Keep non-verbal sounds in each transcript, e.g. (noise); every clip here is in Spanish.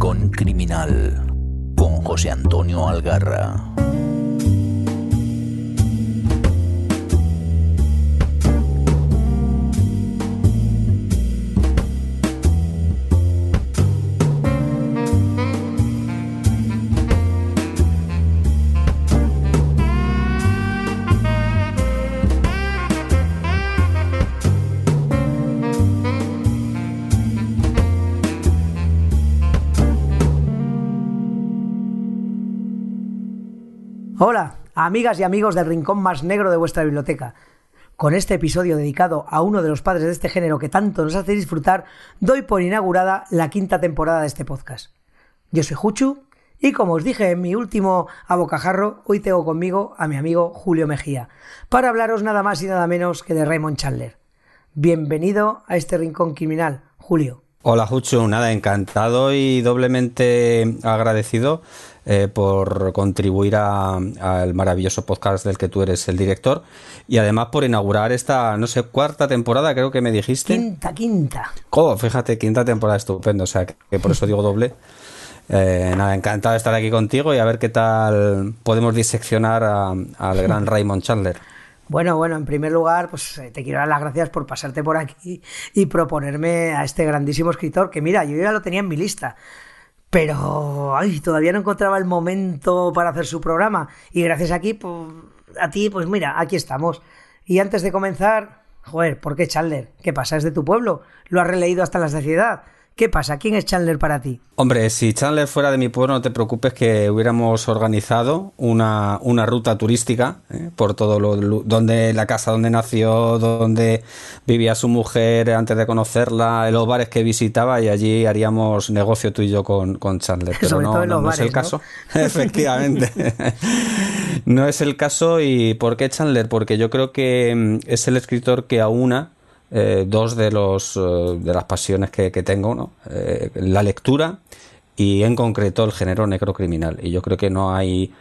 Rincón Criminal con José Antonio Algarra. Amigas y amigos del rincón más negro de vuestra biblioteca. Con este episodio dedicado a uno de los padres de este género que tanto nos hace disfrutar, doy por inaugurada la quinta temporada de este podcast. Yo soy Juchu y como os dije en mi último abocajarro, hoy tengo conmigo a mi amigo Julio Mejía para hablaros nada más y nada menos que de Raymond Chandler. Bienvenido a este rincón criminal, Julio. Hola Juchu, nada, encantado y doblemente agradecido eh, por contribuir al maravilloso podcast del que tú eres el director y además por inaugurar esta, no sé, cuarta temporada, creo que me dijiste. Quinta, quinta. Oh, fíjate, quinta temporada, estupendo, o sea, que, por eso digo doble. Eh, nada, encantado de estar aquí contigo y a ver qué tal podemos diseccionar al gran (laughs) Raymond Chandler. Bueno, bueno, en primer lugar, pues eh, te quiero dar las gracias por pasarte por aquí y proponerme a este grandísimo escritor que mira, yo ya lo tenía en mi lista. Pero ay, todavía no encontraba el momento para hacer su programa. Y gracias aquí, pues, a ti, pues mira, aquí estamos. Y antes de comenzar, joder, ¿por qué Chandler? ¿Qué pasa? ¿Es de tu pueblo? ¿Lo has releído hasta la saciedad? ¿Qué pasa? ¿Quién es Chandler para ti? Hombre, si Chandler fuera de mi pueblo, no te preocupes que hubiéramos organizado una, una ruta turística ¿eh? por todo lo, donde la casa donde nació, donde vivía su mujer antes de conocerla, los bares que visitaba y allí haríamos negocio tú y yo con, con Chandler. Pero no, no, es el caso. (laughs) Efectivamente. (laughs) no es el caso. ¿Y por qué Chandler? Porque yo creo que mm, es el escritor que aúna eh, dos de, los, eh, de las pasiones que, tengo, ¿no? Eh, la lectura y en concreto el género necrocriminal. Y yo creo que no hay,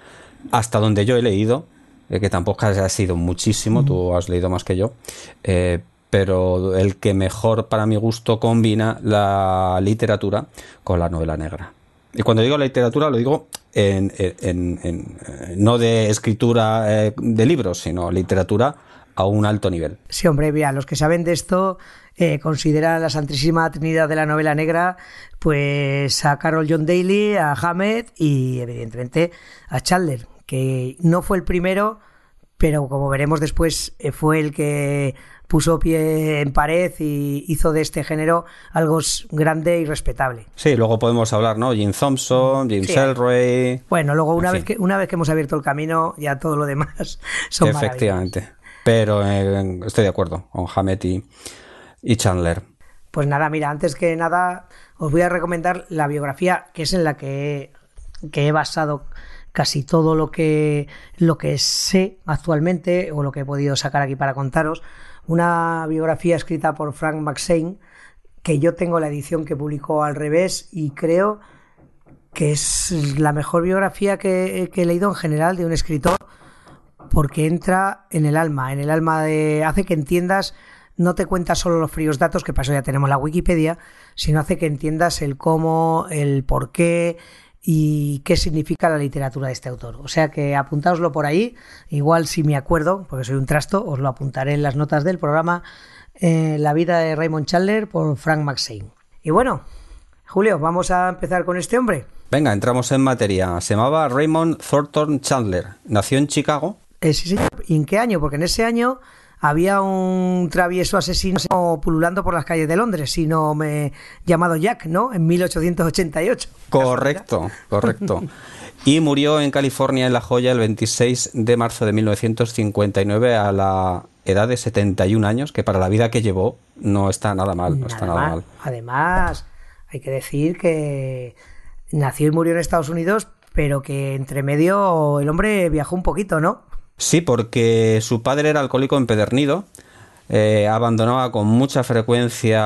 hasta donde yo he leído, que tampoco ha sido muchísimo, tú has leído más que yo, pero el que mejor para mi gusto combina la literatura con la novela negra. Y cuando digo literatura lo digo en, en, no de escritura de libros, sino literatura a un alto nivel. Sí, hombre, vea, los que saben de esto eh, consideran la Santísima Trinidad de la novela negra, pues a Carol John Daly, a Hammett y evidentemente a Chandler, que no fue el primero, pero como veremos después eh, fue el que puso pie en pared y hizo de este género algo grande y respetable. Sí, luego podemos hablar, ¿no? Jim Thompson, Jim sí. Bueno, luego una vez que una vez que hemos abierto el camino, ya todo lo demás (laughs) son Efectivamente. Pero eh, estoy de acuerdo con Hammett y, Chandler. Pues nada, mira, antes que nada os voy a recomendar la biografía que es en la que, he basado casi todo lo que, lo que sé actualmente o lo que he podido sacar aquí para contaros. Una biografía escrita por Frank McShane, que yo tengo la edición que publicó al revés y creo que es la mejor biografía que he leído en general de un escritor porque entra en el alma, en el alma de... hace que entiendas, no te cuenta solo los fríos datos, que eso ya tenemos la Wikipedia, sino hace que entiendas el cómo, el por qué y qué significa la literatura de este autor. O sea que apuntaoslo por ahí, igual si me acuerdo, porque soy un trasto, os lo apuntaré en las notas del programa eh, La vida de Raymond Chandler por Frank McShane. Y bueno, Julio, vamos a empezar con este hombre. Venga, entramos en materia. Se llamaba Raymond Thornton Chandler. Nació en Chicago eh, ¿Y en qué año? Porque en ese año había un travieso asesino pululando por las calles de Londres, sino me llamado Jack, ¿no? En 1888. Correcto, correcto. (laughs) Y murió en California, en La Joya, el 26 de marzo de 1959 a la edad de 71 años, que para la vida que llevó no está nada mal, no está nada mal. Además, hay que decir que nació y murió en Estados Unidos, pero que entre medio el hombre viajó un poquito, ¿no? Sí, porque su padre era alcohólico empedernido. Eh, abandonaba con mucha frecuencia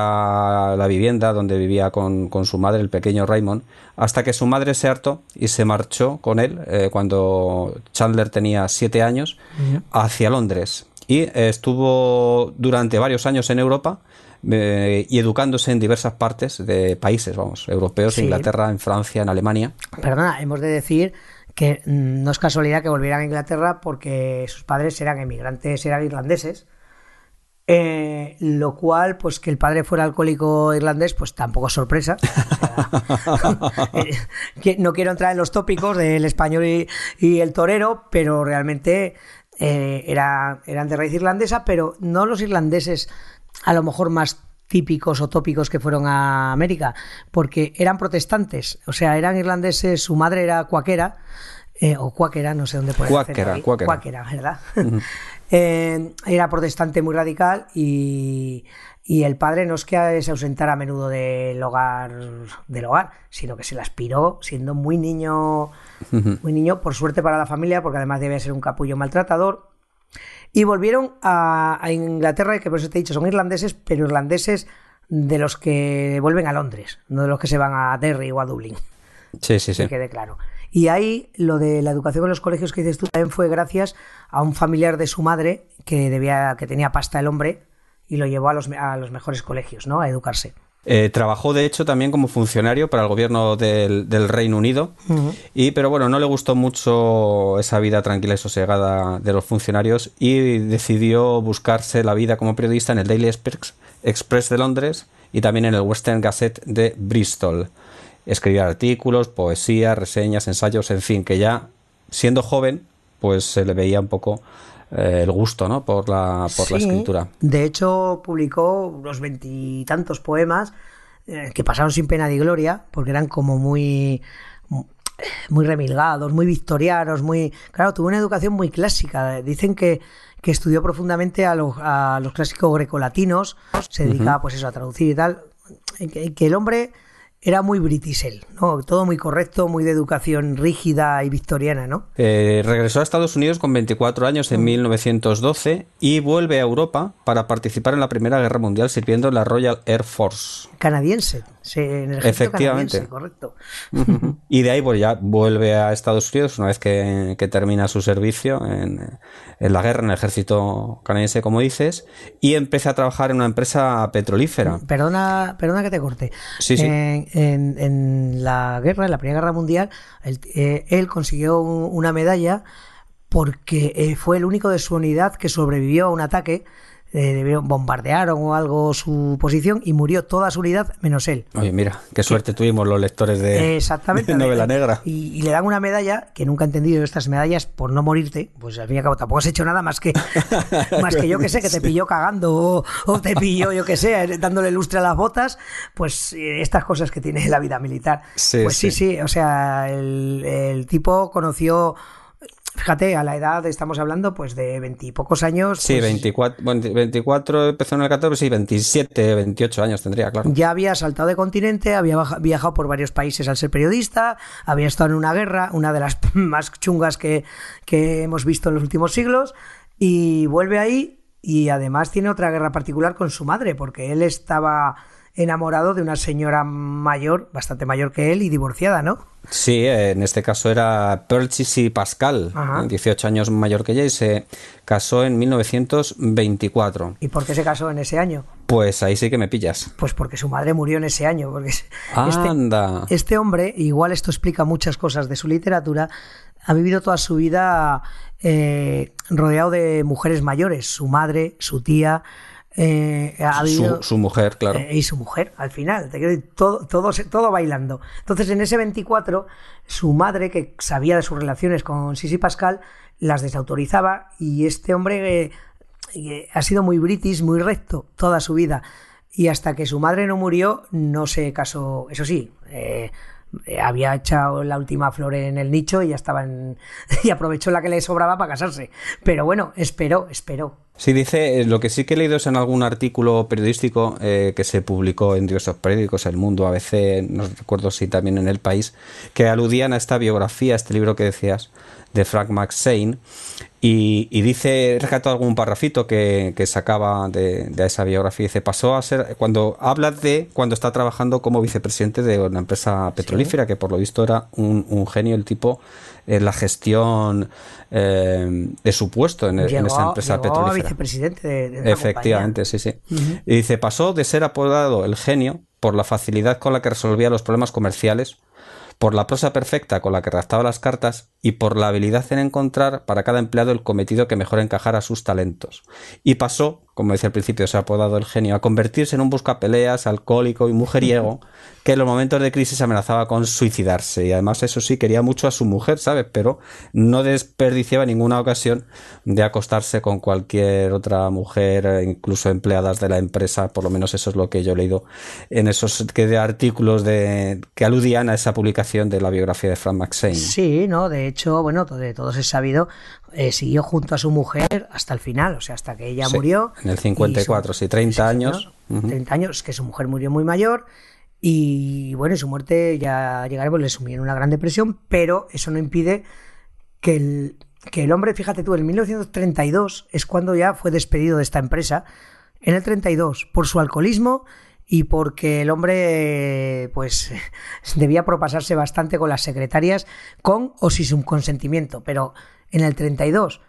la vivienda donde vivía con, su madre, el pequeño Raymond, hasta que su madre se hartó y se marchó con él eh, cuando Chandler tenía siete años hacia Londres. Y estuvo durante varios años en Europa eh, y educándose en diversas partes de países, vamos, europeos, Inglaterra, en Francia, en Alemania. Perdona, hemos de decir que no es casualidad que volvieran a Inglaterra porque sus padres eran emigrantes, eran irlandeses. Eh, lo cual, pues que el padre fuera alcohólico irlandés, pues tampoco es sorpresa. (laughs) (laughs) Eh, no quiero entrar en los tópicos del español y, el torero, pero realmente eh, era, eran de raíz irlandesa, pero no los irlandeses a lo mejor más típicos o tópicos que fueron a América, porque eran protestantes, o sea, eran irlandeses, su madre era cuaquera, eh, o cuáquera, no sé dónde puede cuáquera, cuáquera. cuáquera, ¿verdad? (laughs) Eh, era protestante muy radical y, el padre no es que se ausentara a menudo del hogar, del hogar, sino que se la aspiró siendo muy niño, muy niño, por suerte para la familia, porque además debía ser un capullo maltratador. Y volvieron a, a Inglaterra, que por eso te he dicho, son irlandeses, pero irlandeses de los que vuelven a Londres, no de los que se van a Derry o a Dublín. Sí, sí, sí. Que quede claro. Y ahí lo de la educación en los colegios que dices tú también fue gracias a un familiar de su madre que debía que tenía pasta el hombre y lo llevó a los, a los mejores colegios, ¿no? A educarse. Eh, trabajó de hecho también como funcionario para el gobierno del, Reino Unido, y, pero bueno, no le gustó mucho esa vida tranquila y sosegada de los funcionarios y decidió buscarse la vida como periodista en el Daily Express de Londres y también en el Western Gazette de Bristol. Escribía artículos, poesía, reseñas, ensayos, en fin, que ya siendo joven, pues se le veía un poco eh, el gusto, ¿no? Por la, por la escritura. De hecho, publicó unos veintitantos poemas eh, que pasaron sin pena ni gloria, porque eran como muy muy remilgados, muy victorianos, muy... Claro, tuvo una educación muy clásica. Dicen que, que estudió profundamente a los, a los clásicos grecolatinos, se dedicaba pues eso, a traducir y tal. Que el hombre era muy britisel, ¿no? Todo muy correcto, muy de educación rígida y victoriana, ¿no? Eh, regresó a Estados Unidos con 24 años en 1912 mm. y vuelve a Europa para participar en la Primera Guerra Mundial sirviendo en la Royal Air Force. Canadiense, en el Efectivamente. correcto. (laughs) y de ahí pues ya vuelve a Estados Unidos una vez que, termina su servicio en, la guerra, en el ejército canadiense, como dices, y empieza a trabajar en una empresa petrolífera. Perdona, perdona que te corte. Sí, sí en, la guerra, en la Primera Guerra Mundial, él, eh, consiguió una medalla porque eh, fue el único de su unidad que sobrevivió a un ataque eh, bombardearon o algo su posición y murió toda su unidad menos él. Oye, mira, qué suerte tuvimos los lectores de, Exactamente, (laughs) novela negra. Y, le dan una medalla que nunca he entendido estas medallas por no morirte, pues al fin y al cabo tampoco has hecho nada más que (laughs) más que yo que sé, que te pilló cagando o, te pilló, yo que sé, dándole lustre a las botas, pues eh, estas cosas que tiene la vida militar. pues sí, sí, o sea, el tipo conoció Fíjate, a la edad estamos hablando pues de veintipocos años. Sí, 24, pues 24 empezó en el 14, sí, 27, 28 años tendría, claro. Ya había saltado de continente, había viajado por varios países al ser periodista, había estado en una guerra, una de las (laughs) más chungas que, que hemos visto en los últimos siglos, y vuelve ahí y además tiene otra guerra particular con su madre, porque él estaba enamorado de una señora mayor, bastante mayor que él y divorciada, ¿no? Sí, en este caso era y Pascal, 18 años mayor que ella y se casó en 1924. ¿Y por qué se casó en ese año? Pues ahí sí que me pillas. Pues porque su madre murió en ese año. Porque este, este hombre, igual esto explica muchas cosas de su literatura, ha vivido toda su vida eh, rodeado de mujeres mayores, su madre, su tía, eh, su, mujer, claro. Eh, y su mujer, al final. todo, todo, todo bailando. Entonces, en ese 24, su madre, que sabía de sus relaciones con Sisi Pascal, las desautorizaba y este hombre eh, ha sido muy british, muy recto toda su vida. Y hasta que su madre no murió, no se casó. Eso sí, había echado la última flor en el nicho y ya estaba (laughs) y aprovechó la que le sobraba para casarse. Pero bueno, esperó, esperó. Sí, dice, eh, lo que sí que he leído es en algún artículo periodístico eh, que se publicó en diversos periódicos, El Mundo, ABC, no recuerdo si también en El País, que aludían a esta biografía, a este libro que decías, de Frank McShane, Y, dice, rescató algún parrafito que, sacaba de, esa biografía. Dice, pasó a ser, cuando habla de cuando está trabajando como vicepresidente de una empresa petrolífera, que por lo visto era un, genio el tipo en la gestión eh, de su puesto en, esa empresa petrolífera. vicepresidente de, Efectivamente, sí, sí. Y dice, pasó de ser apodado el genio por la facilidad con la que resolvía los problemas comerciales por la prosa perfecta con la que redactaba las cartas y por la habilidad en encontrar para cada empleado el cometido que mejor encajara sus talentos. Y pasó, como decía al principio, se ha apodado el genio, a convertirse en un buscapeleas, alcohólico y mujeriego, que en los momentos de crisis amenazaba con suicidarse. Y además, eso sí, quería mucho a su mujer, ¿sabes? Pero no desperdiciaba ninguna ocasión de acostarse con cualquier otra mujer, incluso empleadas de la empresa, por lo menos eso es lo que yo he leído en esos que artículos de, que aludían a esa publicación de la biografía de Frank McShane. Sí, ¿no? De hecho, bueno, de todos es sabido, eh, siguió junto a su mujer hasta el final, o sea, hasta que ella murió. En el 54, sí, 30 años. 30 años, que su mujer murió muy mayor. Y bueno, su muerte ya llegaremos, le sumieron una gran depresión, pero eso no impide que el, que el hombre, fíjate tú, en 1932 es cuando ya fue despedido de esta empresa, en el 32, por su alcoholismo y porque el hombre pues (laughs) debía propasarse bastante con las secretarias con o sin su consentimiento, pero en el 32,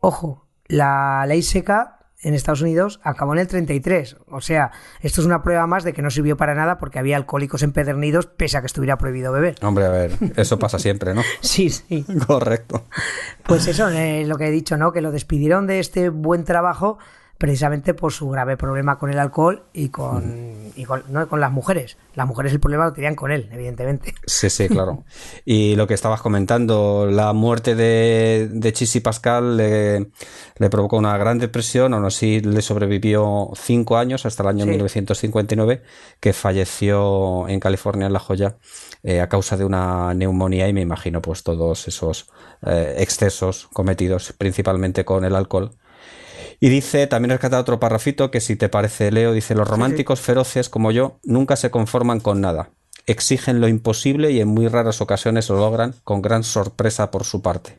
ojo, la ley seca en Estados Unidos acabó en el 33. O sea, esto es una prueba más de que no sirvió para nada porque había alcohólicos empedernidos pese a que estuviera prohibido beber. Hombre, a ver, eso pasa siempre, ¿no? (laughs) sí, sí. Correcto. Pues eso, es lo que he dicho, ¿no? Que lo despidieron de este buen trabajo precisamente por su grave problema con el alcohol y con, y con, no, con las mujeres. Las mujeres el problema lo tenían con él, evidentemente. Sí, sí, claro. (laughs) y lo que estabas comentando, la muerte de, de Chisi Pascal le, le, provocó una gran depresión, aún así le sobrevivió cinco años hasta el año 1959, que falleció en California, en La Joya, eh, a causa de una neumonía y me imagino pues todos esos eh, excesos cometidos principalmente con el alcohol y dice, también rescata otro parrafito que si te parece, Leo, dice, los románticos feroces como yo nunca se conforman con nada. Exigen lo imposible y en muy raras ocasiones lo logran con gran sorpresa por su parte.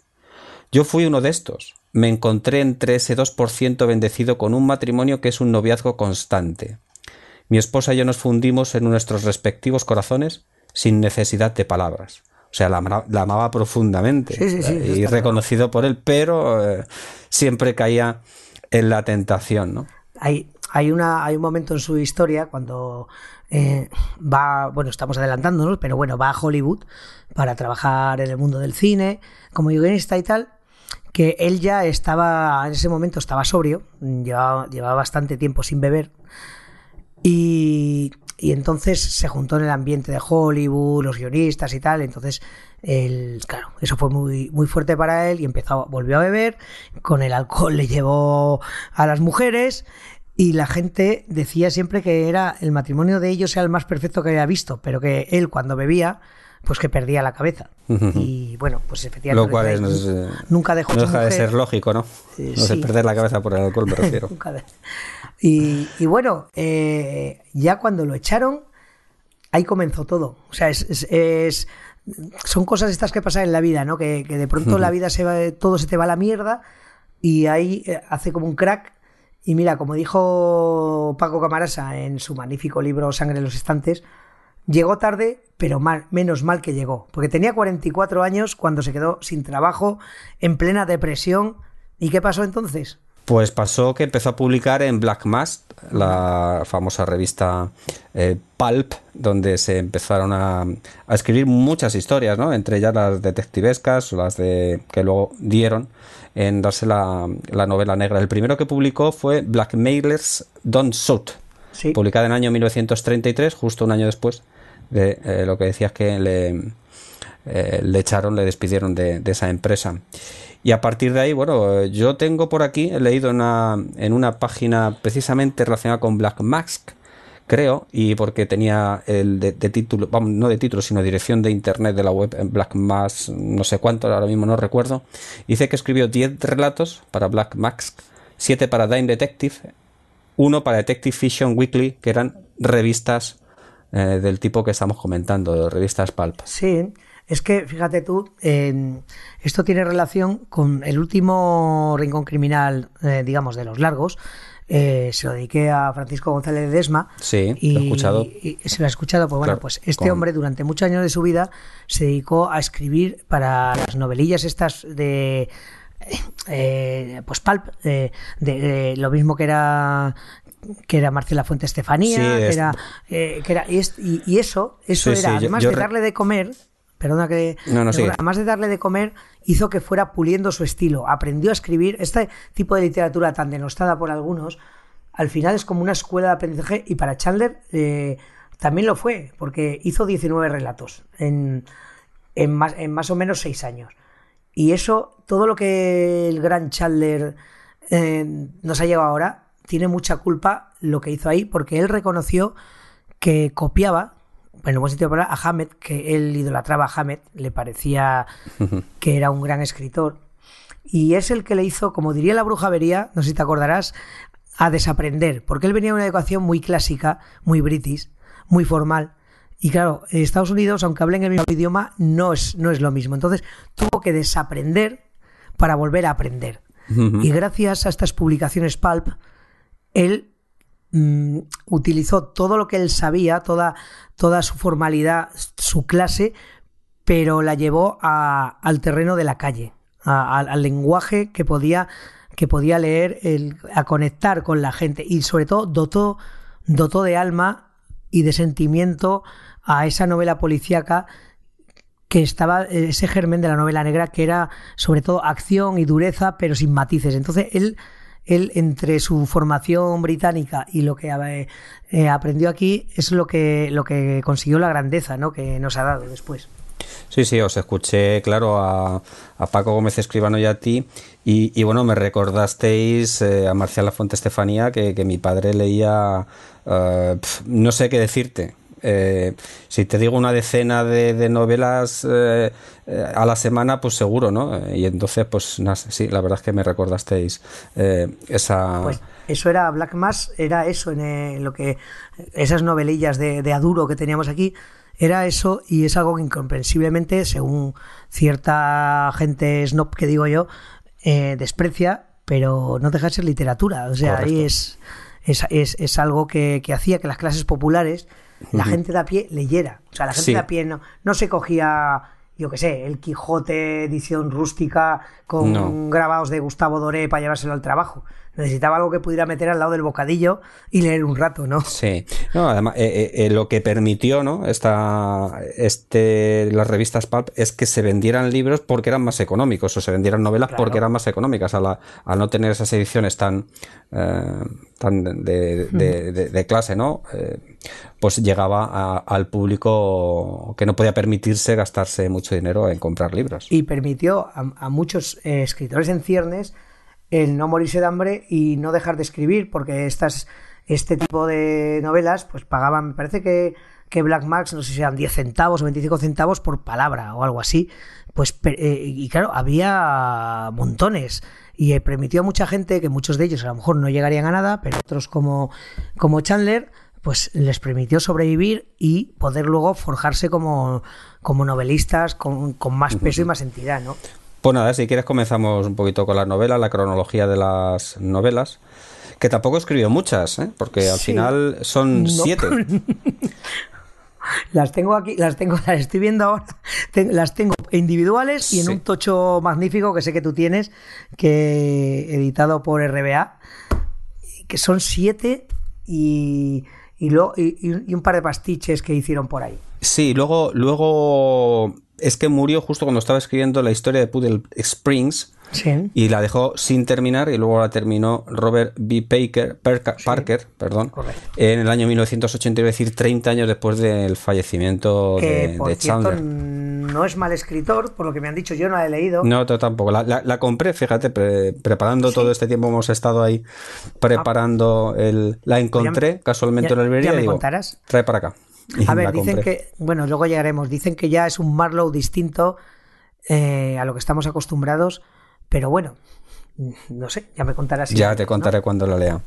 Yo fui uno de estos. Me encontré entre ese 2% bendecido con un matrimonio que es un noviazgo constante. Mi esposa y yo nos fundimos en nuestros respectivos corazones sin necesidad de palabras. O sea, la, amaba profundamente y reconocido por él, pero eh, siempre caía en la tentación, ¿no? Hay, hay, una, hay un momento en su historia cuando eh, va, bueno, estamos adelantándonos, pero bueno, va a Hollywood para trabajar en el mundo del cine como guionista y tal, que él ya estaba, en ese momento estaba sobrio, llevaba, llevaba bastante tiempo sin beber y, entonces se juntó en el ambiente de Hollywood, los guionistas y tal, entonces el, claro, eso fue muy, muy fuerte para él y empezó, volvió a beber, con el alcohol le llevó a las mujeres. Y la gente decía siempre que era el matrimonio de ellos era el más perfecto que había visto, pero que él cuando bebía pues que perdía la cabeza. Y bueno, pues efectivamente. Lo cual es, nunca dejó no deja de ser lógico, ¿no? no de perder la cabeza por el alcohol, me (laughs) refiero. y, y, bueno, eh, ya cuando lo echaron, ahí comenzó todo. O sea, es, es son cosas estas que pasan en la vida, ¿no? Que, de pronto la vida se va, todo se te va a la mierda y ahí eh, hace como un crack. Y mira, como dijo Paco Camarasa en su magnífico libro Sangre en los estantes, llegó tarde, pero mal, menos mal que llegó, porque tenía 44 años cuando se quedó sin trabajo, en plena depresión. ¿Y qué pasó entonces? Pues pasó que empezó a publicar en Black Mask, la famosa revista eh, Pulp, donde se empezaron a, escribir muchas historias, ¿no? Entre ellas las detectivescas, las de que luego dieron en darse la, novela negra. El primero que publicó fue Blackmailers Don't Shoot, publicada en el año 1933, justo un año después de eh, lo que decías que le, eh, echaron, le despidieron de, esa empresa. Y a partir de ahí, bueno, yo tengo por aquí, he leído en una, en una página precisamente relacionada con Black Mask, creo, y porque tenía el de, título, no de título, sino dirección de internet de la web en Black Mask, no sé cuánto, ahora mismo no recuerdo. Dice que escribió 10 relatos para Black Mask, 7 para Dime Detective, uno para Detective Fiction Weekly, que eran revistas eh, del tipo que estamos comentando, revistas Pulp. Sí, Es que, fíjate tú, eh, esto tiene relación con el último rincón criminal, eh, digamos, de los largos. Eh, se lo dediqué a Francisco González de Desma. Sí, y, lo he escuchado. y- y se lo ha escuchado. Pues bueno, pues este con- hombre durante muchos años de su vida se dedicó a escribir para las novelillas estas de eh, pues pulp, eh, de, de lo mismo que era que era Marcela Fuente Estefanía, Sí, que, es- era, eh, que era y, es- y- y eso, eso Sí, era sí, además yo de darle de comer, perdona que No, además de darle de comer, hizo que fuera puliendo su estilo, aprendió a escribir este tipo de literatura tan denostada por algunos, al final es como una escuela de aprendizaje y para Chandler eh, también lo fue, porque hizo 19 relatos en, en, más, en más o menos 6 años. Y eso, todo lo que el gran Chandler eh, nos ha llevado ahora, tiene mucha culpa lo que hizo ahí, porque él reconoció que copiaba, en el buen sentido de la palabra, a Hammett, que él idolatraba a Hammett, le parecía (laughs) que era un gran escritor. Y es el que le hizo, como diría la bruja vería, no sé si te acordarás, a desaprender, porque él venía de una educación muy clásica, muy british, muy formal. Y claro, en Estados Unidos, aunque hablen el mismo idioma, no es, no es lo mismo. Entonces tuvo que desaprender para volver a aprender. (laughs) Y gracias a estas publicaciones Pulp, él mm, utilizó todo lo que él sabía, toda, toda su formalidad, su clase, pero la llevó al terreno de la calle, al, lenguaje que podía, que podía leer, a conectar con la gente y sobre todo dotó, dotó de alma y de sentimiento a esa novela policíaca que estaba ese germen de la novela negra que era sobre todo acción y dureza pero sin matices. Entonces él él entre su formación británica y lo que eh, eh, aprendió aquí es lo que lo que consiguió la grandeza ¿no? que nos ha dado después Sí, sí, os escuché, claro, a, a Paco Gómez Escribano y a ti. Y, bueno, me recordasteis eh, a Marcial Lafonte Estefanía que, que mi padre leía. no sé qué decirte. Eh, si te digo una decena de, de novelas eh, eh, a la semana, pues seguro, ¿no? Y entonces, pues nada, sí, la verdad es que me recordasteis eh, esa. Pues eso era Black Mass, era eso en lo que esas novelillas de, de Aduro que teníamos aquí, era eso y es algo que incomprensiblemente, según cierta gente snob que digo yo, eh, desprecia, pero no deja de ser literatura. O sea, ahí es, es, es, es algo que, que hacía que las clases populares, la gente de a pie leyera. O sea, la gente Sí. de a pie no, no se cogía, yo qué sé, el Quijote edición rústica con No. grabados de Gustavo Doré para llevárselo al trabajo. Necesitaba algo que pudiera meter al lado del bocadillo y leer un rato, ¿no? Sí, no, además, eh, eh, eh, lo que permitió, ¿no? Esta, este, las revistas Pulp es que se vendieran libros porque eran más económicos, o se vendieran novelas Claro. porque eran más económicas, a la- al no tener esas ediciones tan, eh, tan de, de- (laughs) de- de clase, ¿no? Pues llegaba a- al público que no podía permitirse gastarse mucho dinero en comprar libros. Y permitió a, a muchos escritores en ciernes el no morirse de hambre y no dejar de escribir, porque estas, este tipo de novelas pues pagaban, me parece que, que Black Max, no sé si eran 10 centavos o 25 centavos por palabra o algo así, pues eh, y claro, había montones y eh, permitió a mucha gente, que muchos de ellos a lo mejor no llegarían a nada, pero otros como, como Chandler, pues les permitió sobrevivir y poder luego forjarse como, como novelistas con, con más peso y más entidad, ¿no? Pues nada, si quieres comenzamos un poquito con las novelas, la cronología de las novelas, que tampoco escribió muchas, ¿eh? porque al Sí. final son No. siete. (laughs) Las tengo aquí, las tengo, las estoy viendo ahora, las tengo individuales y en Sí. un tocho magnífico que sé que tú tienes, que editado por RBA, que son siete y, y, lo- y- y un par de pastiches que hicieron por ahí. Sí, luego, luego es que murió justo cuando estaba escribiendo la historia de Poodle Springs Sí. y la dejó sin terminar y luego la terminó Robert B. Parker, Perca- Parker perdón, correcto. en el año 1980, iba a decir 30 años después del fallecimiento Que de, por de cierto Chandler. no es mal escritor, por lo que me han dicho, yo no la he leído. No, tampoco. La, la- la compré, fíjate, pre- preparando todo este tiempo hemos estado ahí preparando el... La encontré casualmente ya- en la librería ya y me digo, contarás. trae para acá. A ver, dicen que, bueno, luego llegaremos, dicen que ya es un Marlowe distinto eh, a lo que estamos acostumbrados, pero bueno, no sé, ya me contarás. si Ya te ¿no? contaré cuando la lea.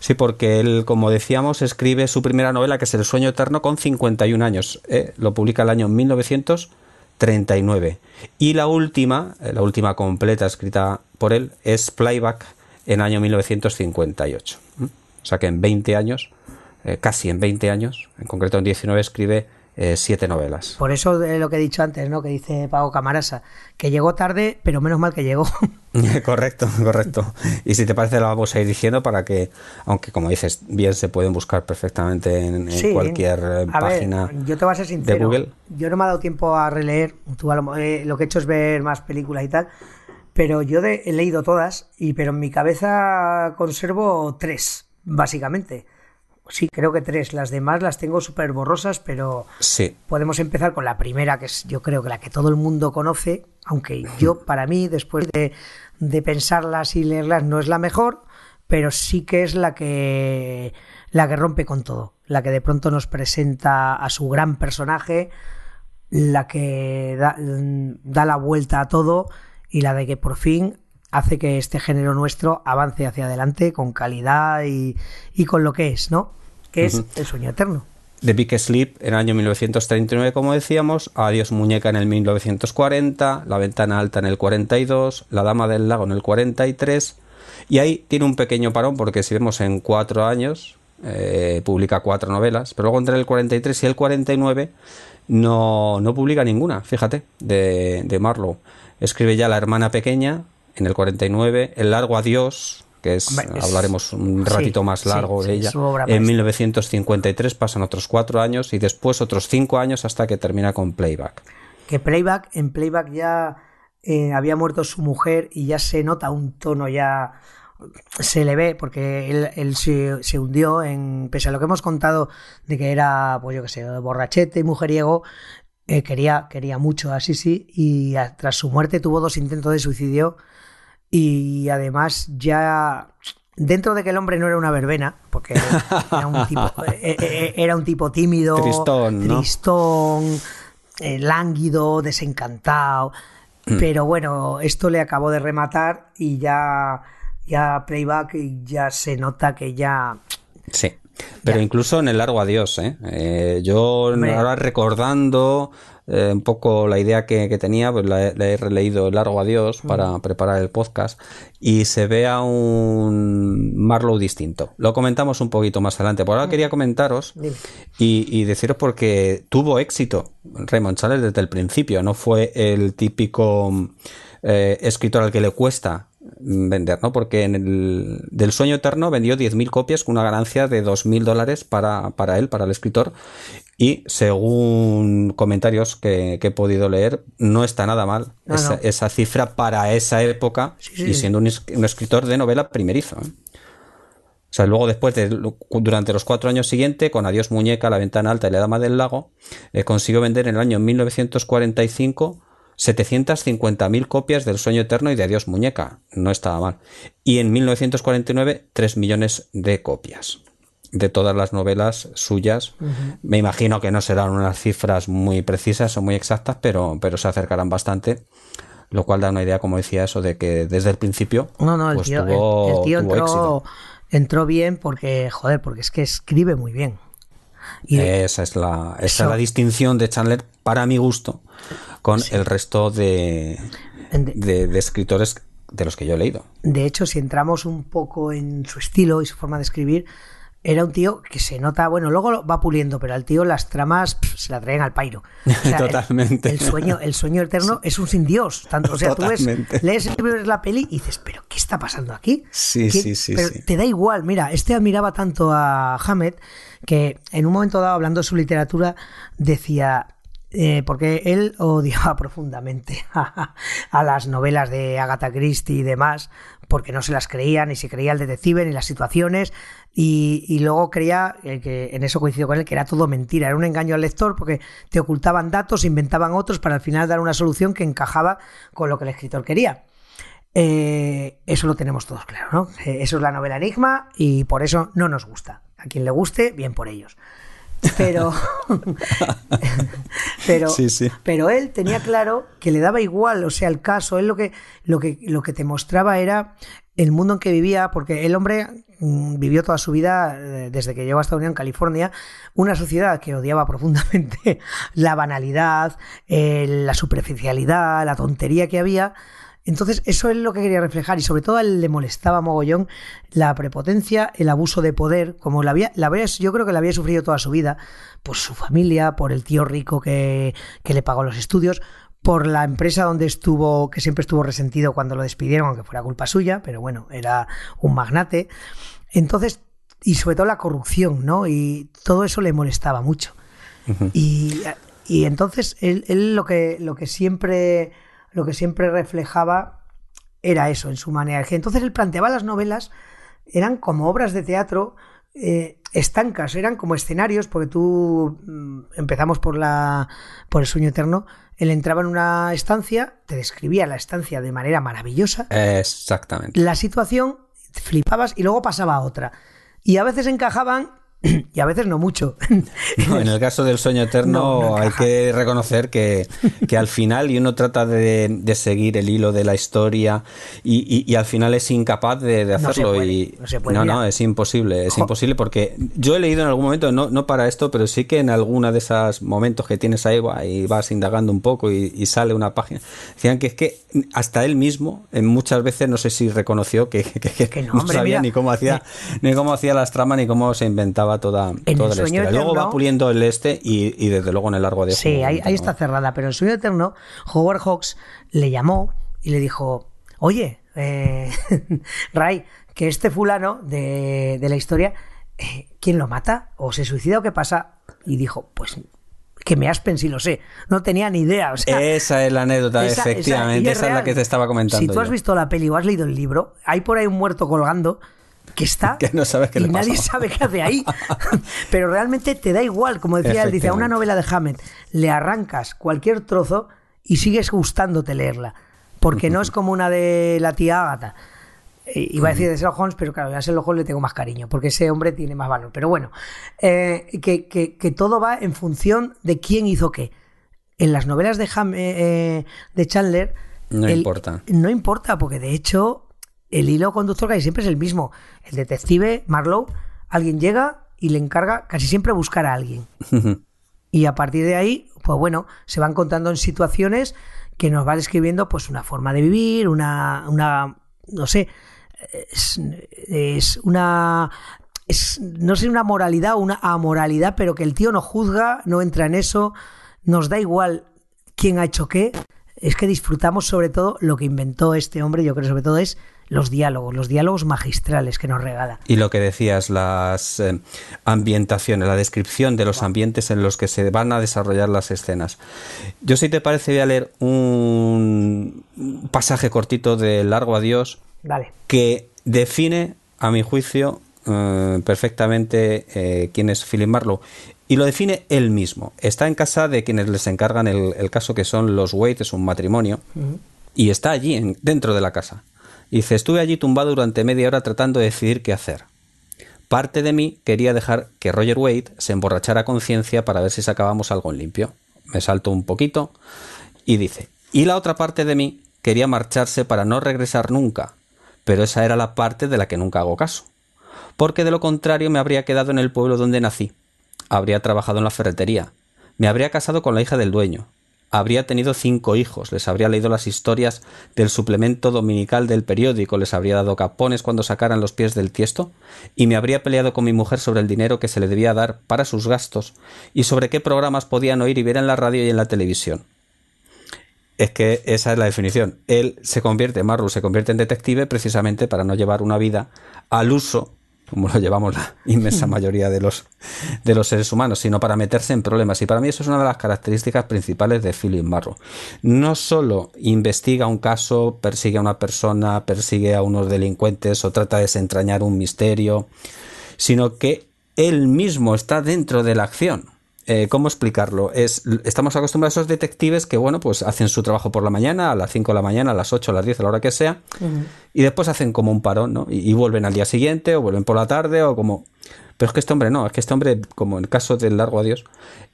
Sí, porque él, como decíamos, escribe su primera novela, que es El sueño eterno, con 51 años. ¿eh? Lo publica el año 39. Y la última, eh, la última completa escrita por él, es Playback en año 1958. O sea que en 20 años, eh, casi en 20 años, en concreto en 19, escribe eh, siete novelas. Por eso de lo que he dicho antes, ¿no? Que dice Pago Camarasa, que llegó tarde, pero menos mal que llegó. (laughs) correcto, correcto. Y si te parece, la vamos a ir diciendo para que, aunque como dices, bien se pueden buscar perfectamente en, cualquier eh, página yo te voy a ser sincero, de Google. Yo no me ha dado tiempo a releer, eh, lo, que he hecho es ver más películas y tal, pero yo he leído todas, y pero en mi cabeza conservo tres, básicamente. Sí, creo que tres. Las demás las tengo súper borrosas, pero sí. podemos empezar con la primera, que es yo creo que la que todo el mundo conoce, aunque yo, para mí, después de, de pensarlas y leerlas, no es la mejor, pero sí que es la que, la que rompe con todo, la que de pronto nos presenta a su gran personaje, la que da, da la vuelta a todo y la de que por fin hace que este género nuestro avance hacia adelante con calidad y, y con lo que es, ¿no? que es El sueño eterno. The Big Sleep en el año 1939, como decíamos, Adiós Muñeca en el 1940, La Ventana Alta en el 42, La Dama del Lago en el 43, y ahí tiene un pequeño parón porque si vemos en cuatro años, eh, publica cuatro novelas, pero luego entre el 43 y el 49 no, no publica ninguna, fíjate, de, de Marlowe. Escribe ya La Hermana Pequeña en el 49, El Largo Adiós que es, hablaremos un ratito más largo de ella. En 1953 pasan otros cuatro años y después otros cinco años hasta que termina con Playback. Que Playback, en Playback ya eh, había muerto su mujer y ya se nota un tono ya se le ve porque él, se, hundió en pese a lo que hemos contado de que era pues yo que sé borrachete y mujeriego eh, quería quería mucho a Sisi y tras su muerte tuvo dos intentos de suicidio y además ya dentro de que el hombre no era una verbena, porque era un tipo, (laughs) eh, eh, eh, era un tipo tímido, tristón, lánguido, desencantado, mm. pero bueno, esto le acabó de rematar y ya, ya playback y ya se nota que ya... Sí. Pero incluso en el largo adiós, ¿eh? yo ahora recordando eh, un poco la idea que, tenía, pues la, he releído largo adiós para preparar el podcast y se ve a un Marlowe distinto. Lo comentamos un poquito más adelante. Por ahora quería comentaros y, deciros porque tuvo éxito Raymond Chandler desde el principio. No fue el típico eh, escritor al que le cuesta vender, ¿no? Porque en el del Sueño Eterno vendió 10.000 copias con una ganancia de 2.000 dólares para, para él, para el escritor, y según comentarios que, he podido leer, no está nada mal esa, cifra para esa época y siendo un, escritor de novela primerizo. ¿eh? O sea, luego después, de, durante los cuatro años siguientes, con Adiós Muñeca, La Ventana Alta y La Dama del Lago, eh, consiguió vender en el año 1945 750.000 copias del Sueño Eterno y de Adiós Muñeca. No estaba mal. Y en 1949, 3 millones de copias de todas las novelas suyas. Me imagino que no serán unas cifras muy precisas o muy exactas, pero, pero se acercarán bastante. Lo cual da una idea, como decía, eso de que desde el principio. No, no, el pues tío, el, tío entró, entró, bien porque, joder, porque es que escribe muy bien. Y esa es la, esa es la distinción de Chandler, para mi gusto, con el resto de, de escritores de los que yo he leído. De hecho, si entramos un poco en su estilo y su forma de escribir, era un tío que se nota, bueno, luego va puliendo, pero al tío las tramas se la traen al pairo. (laughs) Totalmente. El, sueño, el sueño eterno es un sin Dios. Tanto, o sea, tú ves, lees la peli y dices, ¿pero qué está pasando aquí? Sí, sí, sí. Pero te da igual. Mira, este admiraba tanto a Hammett que en un momento dado, hablando de su literatura, decía. Eh, porque él odiaba (laughs) profundamente a, las novelas de Agatha Christie y demás, porque no se las creía, ni se creía el detective, ni las situaciones, y, luego creía, eh, que en eso coincido con él, que era todo mentira, era un engaño al lector porque te ocultaban datos, inventaban otros para al final dar una solución que encajaba con lo que el escritor quería. Eh, eso lo tenemos todos claro, ¿no? Eso es la novela Enigma y por eso no nos gusta. A quien le guste, bien por ellos. Pero, (laughs) pero, pero él tenía claro que le daba igual, o sea, el caso, él lo que, lo que, lo que te mostraba era el mundo en que vivía, porque el hombre mm, vivió toda su vida, eh, desde que llegó a Estados Unidos, en California, una sociedad que odiaba profundamente (laughs) la banalidad, la superficialidad, la tontería que había. Entonces, eso es lo que quería reflejar y sobre todo a él le molestaba mogollón la prepotencia, el abuso de poder, como la había, la yo creo que la había sufrido toda su vida, por su familia, por el tío rico que, que le pagó los estudios, por la empresa donde estuvo, que siempre estuvo resentido cuando lo despidieron, aunque fuera culpa suya, pero bueno, era un magnate. Entonces, y sobre todo la corrupción, ¿no? Y todo eso le molestaba mucho. y, y, entonces él, él, lo que lo que siempre lo que siempre reflejaba era eso en su manera. Entonces él planteaba las novelas eran como obras de teatro eh, estancas, eran como escenarios, porque tú mm, empezamos por la por el sueño eterno él entraba en una estancia, te describía la estancia de manera maravillosa. Exactamente. La situación, flipabas y luego pasaba a otra. Y a veces encajaban (clears throat) y a veces no mucho. (laughs) en el caso del sueño eterno hay que reconocer que, al final y uno trata de, seguir el hilo de la historia y, al final es incapaz de, hacerlo. y, no, no, es imposible, es imposible porque yo he leído en algún momento, no, no para esto, pero sí que en alguna de esos momentos que tienes ahí y vas indagando un poco y, sale una página, decían que es que hasta él mismo en muchas veces no sé si reconoció que, no, sabía ni cómo hacía ni cómo hacía las tramas ni cómo se inventaba toda, toda la historia. Luego va puliendo el este y, desde luego en el largo de Sí, ahí, está cerrada, pero en Sueño Eterno, Howard Hawks le llamó y le dijo, oye, eh, (laughs) Ray, que este fulano de, la historia, eh, ¿quién lo mata? ¿O se suicida o qué pasa? Y dijo, pues que me aspen si lo sé. No tenía ni idea. esa es la anécdota, efectivamente. Esa, es, la que te estaba comentando. Si tú has visto la peli o has leído el libro, hay por ahí un muerto colgando que está que no sabes qué y le nadie sabe qué hace ahí. (laughs) Pero realmente te da igual, como decía él, dice, a una novela de Hammett le arrancas cualquier trozo y sigues gustándote leerla. Porque no es (laughs) como una de la tía Agatha. Eh, iba a decir de Sherlock Holmes, pero claro, a Sherlock Holmes le tengo más cariño, porque ese hombre tiene más valor. Pero bueno, eh, que, todo va en función de quién hizo qué. En las novelas de, eh, de Chandler... No importa. No importa, porque de hecho el hilo conductor casi siempre es el mismo. El detective Marlowe, alguien llega y le encarga casi siempre buscar a alguien. (laughs) y a partir de ahí, pues bueno, se van contando en situaciones que nos va describiendo pues una forma de vivir, una, una no sé, es, una no sé, una moralidad o una amoralidad, pero que el tío no juzga, no entra en eso, nos da igual quién ha hecho qué, es que disfrutamos sobre todo lo que inventó este hombre, yo creo sobre todo es los diálogos, los diálogos magistrales que nos regala. Y lo que decías, las eh, ambientaciones, la descripción de los ambientes en los que se van a desarrollar las escenas. Yo si te parece voy a leer un pasaje cortito de Largo Adiós que define, a mi juicio, eh, perfectamente eh, quién es Philip Marlowe. Y lo define él mismo. Está en casa de quienes les encargan el, caso que son los Waite, es un matrimonio, y está allí, dentro de la casa. Dice, estuve allí tumbado durante media hora tratando de decidir qué hacer. Parte de mí quería dejar que Roger Wade se emborrachara conciencia para ver si sacábamos algo en limpio. Me salto un poquito y dice, y la otra parte de mí quería marcharse para no regresar nunca, pero esa era la parte de la que nunca hago caso, porque de lo contrario me habría quedado en el pueblo donde nací, habría trabajado en la ferretería, me habría casado con la hija del dueño, Habría tenido cinco hijos, les habría leído las historias del suplemento dominical del periódico, les habría dado capones cuando sacaran los pies del tiesto, y me habría peleado con mi mujer sobre el dinero que se le debía dar para sus gastos y sobre qué programas podían oír y ver en la radio y en la televisión. Es que esa es la definición. Él se convierte, Marru se convierte en detective precisamente para no llevar una vida al uso como lo llevamos la inmensa (laughs) mayoría de los, de los seres humanos, sino para meterse en problemas. Y para mí eso es una de las características principales de Philip Marrow. No solo investiga un caso, persigue a una persona, persigue a unos delincuentes o trata de desentrañar un misterio, sino que él mismo está dentro de la acción. Eh, ¿cómo explicarlo? Es, estamos acostumbrados a esos detectives que, bueno, pues hacen su trabajo por la mañana, a las 5 de la mañana, a las 8, a las 10, a la hora que sea, y después hacen como un parón, ¿no? Y, vuelven al día siguiente, o vuelven por la tarde, o como... Pero es que este hombre no, es que este hombre, como en el caso del largo adiós,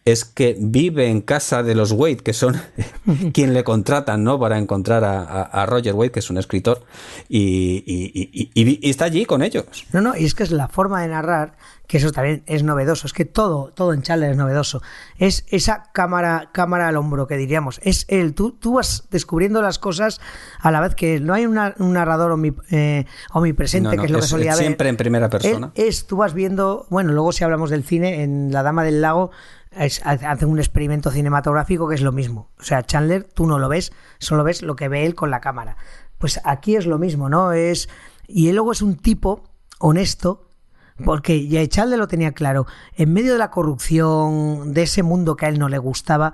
es que vive en casa de los Wade, que son quien le contratan, ¿no? Para encontrar a, Roger Wade, que es un escritor, y, y, está allí con ellos. No, no, y es que es la forma de narrar, que eso también es novedoso, es que todo, todo en Chandler es novedoso. Es esa cámara, cámara al hombro que diríamos, es el, tú, tú vas descubriendo las cosas a la vez que no hay un narrador eh, omnipresente, que es lo que solía ver. Siempre en primera persona. es, tú vas viendo, bueno, luego si hablamos del cine, en La Dama del Lago, hacen un experimento cinematográfico que es lo mismo. O sea, Chandler, tú no lo ves, solo ves lo que ve él con la cámara. Pues aquí es lo mismo, ¿no? Es. Y él luego es un tipo honesto, porque ya Chandler lo tenía claro. En medio de la corrupción, de ese mundo que a él no le gustaba,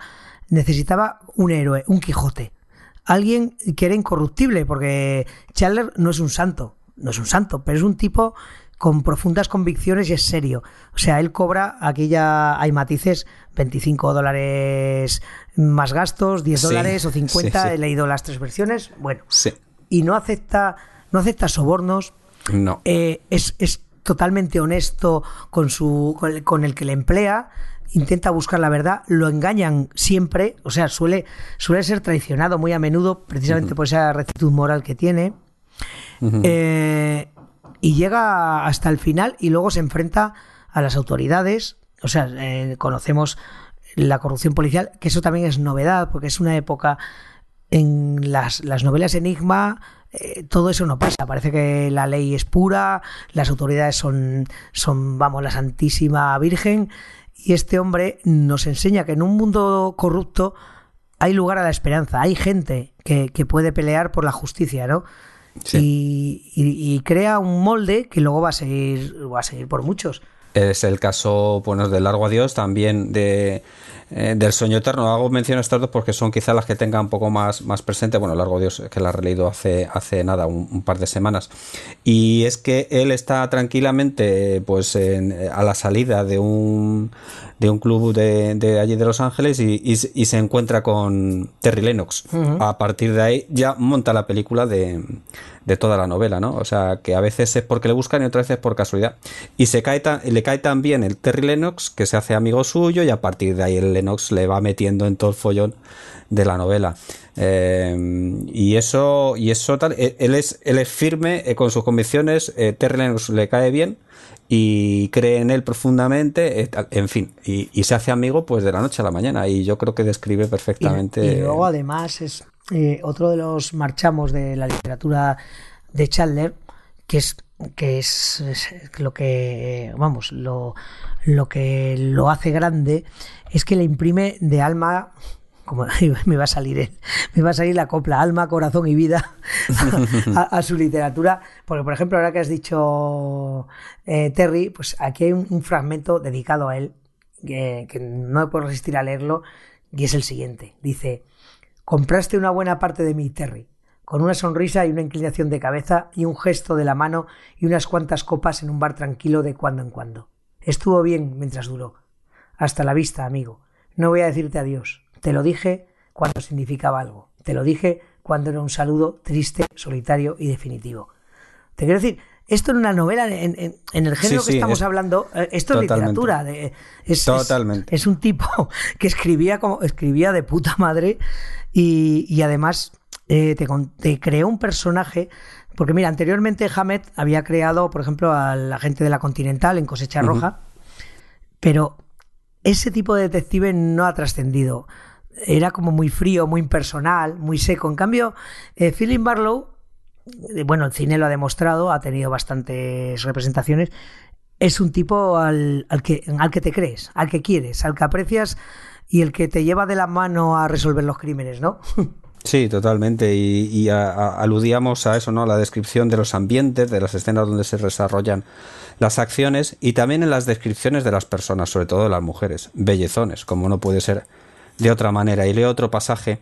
necesitaba un héroe, un Quijote. Alguien que era incorruptible, porque Chandler no es un santo, no es un santo, pero es un tipo con profundas convicciones y es serio. O sea, él cobra, aquí ya hay matices, 25 dólares más gastos, 10 dólares o 50, he leído las tres versiones, bueno. Y no acepta, no acepta sobornos. No. Eh, es, totalmente honesto con, su, con el, que le emplea intenta buscar la verdad, lo engañan siempre, o sea, suele, suele ser traicionado muy a menudo, precisamente por esa rectitud moral que tiene. eh, y llega hasta el final y luego se enfrenta a las autoridades. O sea, eh, conocemos la corrupción policial, que eso también es novedad, porque es una época en las, las novelas Enigma, eh, todo eso no pasa. Parece que la ley es pura, las autoridades son, son, vamos, la Santísima Virgen. Y este hombre nos enseña que en un mundo corrupto hay lugar a la esperanza, hay gente que, que puede pelear por la justicia, ¿no? Y, crea un molde que luego va a seguir, va a seguir por muchos. Es el caso, bueno, de Largo Adiós, también de eh, del sueño eterno. Hago mención a estas dos porque son quizás las que tenga un poco más, más presente. Bueno, Largo Dios, que la he releído hace, hace nada, un, par de semanas. Y es que él está tranquilamente pues a la salida de un, de un club de, allí de Los Ángeles y, se encuentra con Terry Lennox. A partir de ahí ya monta la película de, de toda la novela, ¿no? O sea, que a veces es porque le buscan y otras veces por casualidad. Y se cae le cae también el Terry Lennox, que se hace amigo suyo, y a partir de ahí el Lennox le va metiendo en todo el follón de la novela. Eh, y eso, y eso tal, e, él es, él es firme eh, con sus convicciones, eh, Terry Lennox le cae bien y cree en él profundamente, en fin, y, se hace amigo pues de la noche a la mañana y yo creo que describe perfectamente. y luego además es eh, otro de los marchamos de la literatura de Chandler, que es que es, lo que vamos lo, lo que lo hace grande es que le imprime de alma como (laughs) me va a salir me va a salir la copla alma corazón y vida (laughs) a, su literatura. Porque por ejemplo ahora que has dicho eh, Terry pues aquí hay un, fragmento dedicado a él que, que no puedo resistir a leerlo y es el siguiente. Dice Compraste una buena parte de mi Terry, con una sonrisa y una inclinación de cabeza y un gesto de la mano y unas cuantas copas en un bar tranquilo de cuando en cuando. Estuvo bien mientras duró. Hasta la vista, amigo. No voy a decirte adiós. Te lo dije cuando significaba algo. Te lo dije cuando era un saludo triste, solitario y definitivo. Te quiero decir, esto en una novela, en, el género que estamos hablando, eh, esto es literatura. es, totalmente. Es, un tipo (laughs) que escribía como escribía de puta madre y, además eh, te, creó un personaje. Porque mira, anteriormente Hammett había creado, por ejemplo, al agente de la Continental en Cosecha Roja, pero ese tipo de detective no ha trascendido. Era como muy frío, muy impersonal, muy seco. En cambio, eh, Philip Barlow bueno, el cine lo ha demostrado, ha tenido bastantes representaciones. Es un tipo al, que, al que te crees, al que quieres, al que aprecias y el que te lleva de la mano a resolver los crímenes, ¿no? (laughs) Sí, totalmente. Y, aludíamos a eso, ¿no? La descripción de los ambientes, de las escenas donde se desarrollan las acciones y también en las descripciones de las personas, sobre todo de las mujeres, bellezones, como no puede ser de otra manera. Y leo otro pasaje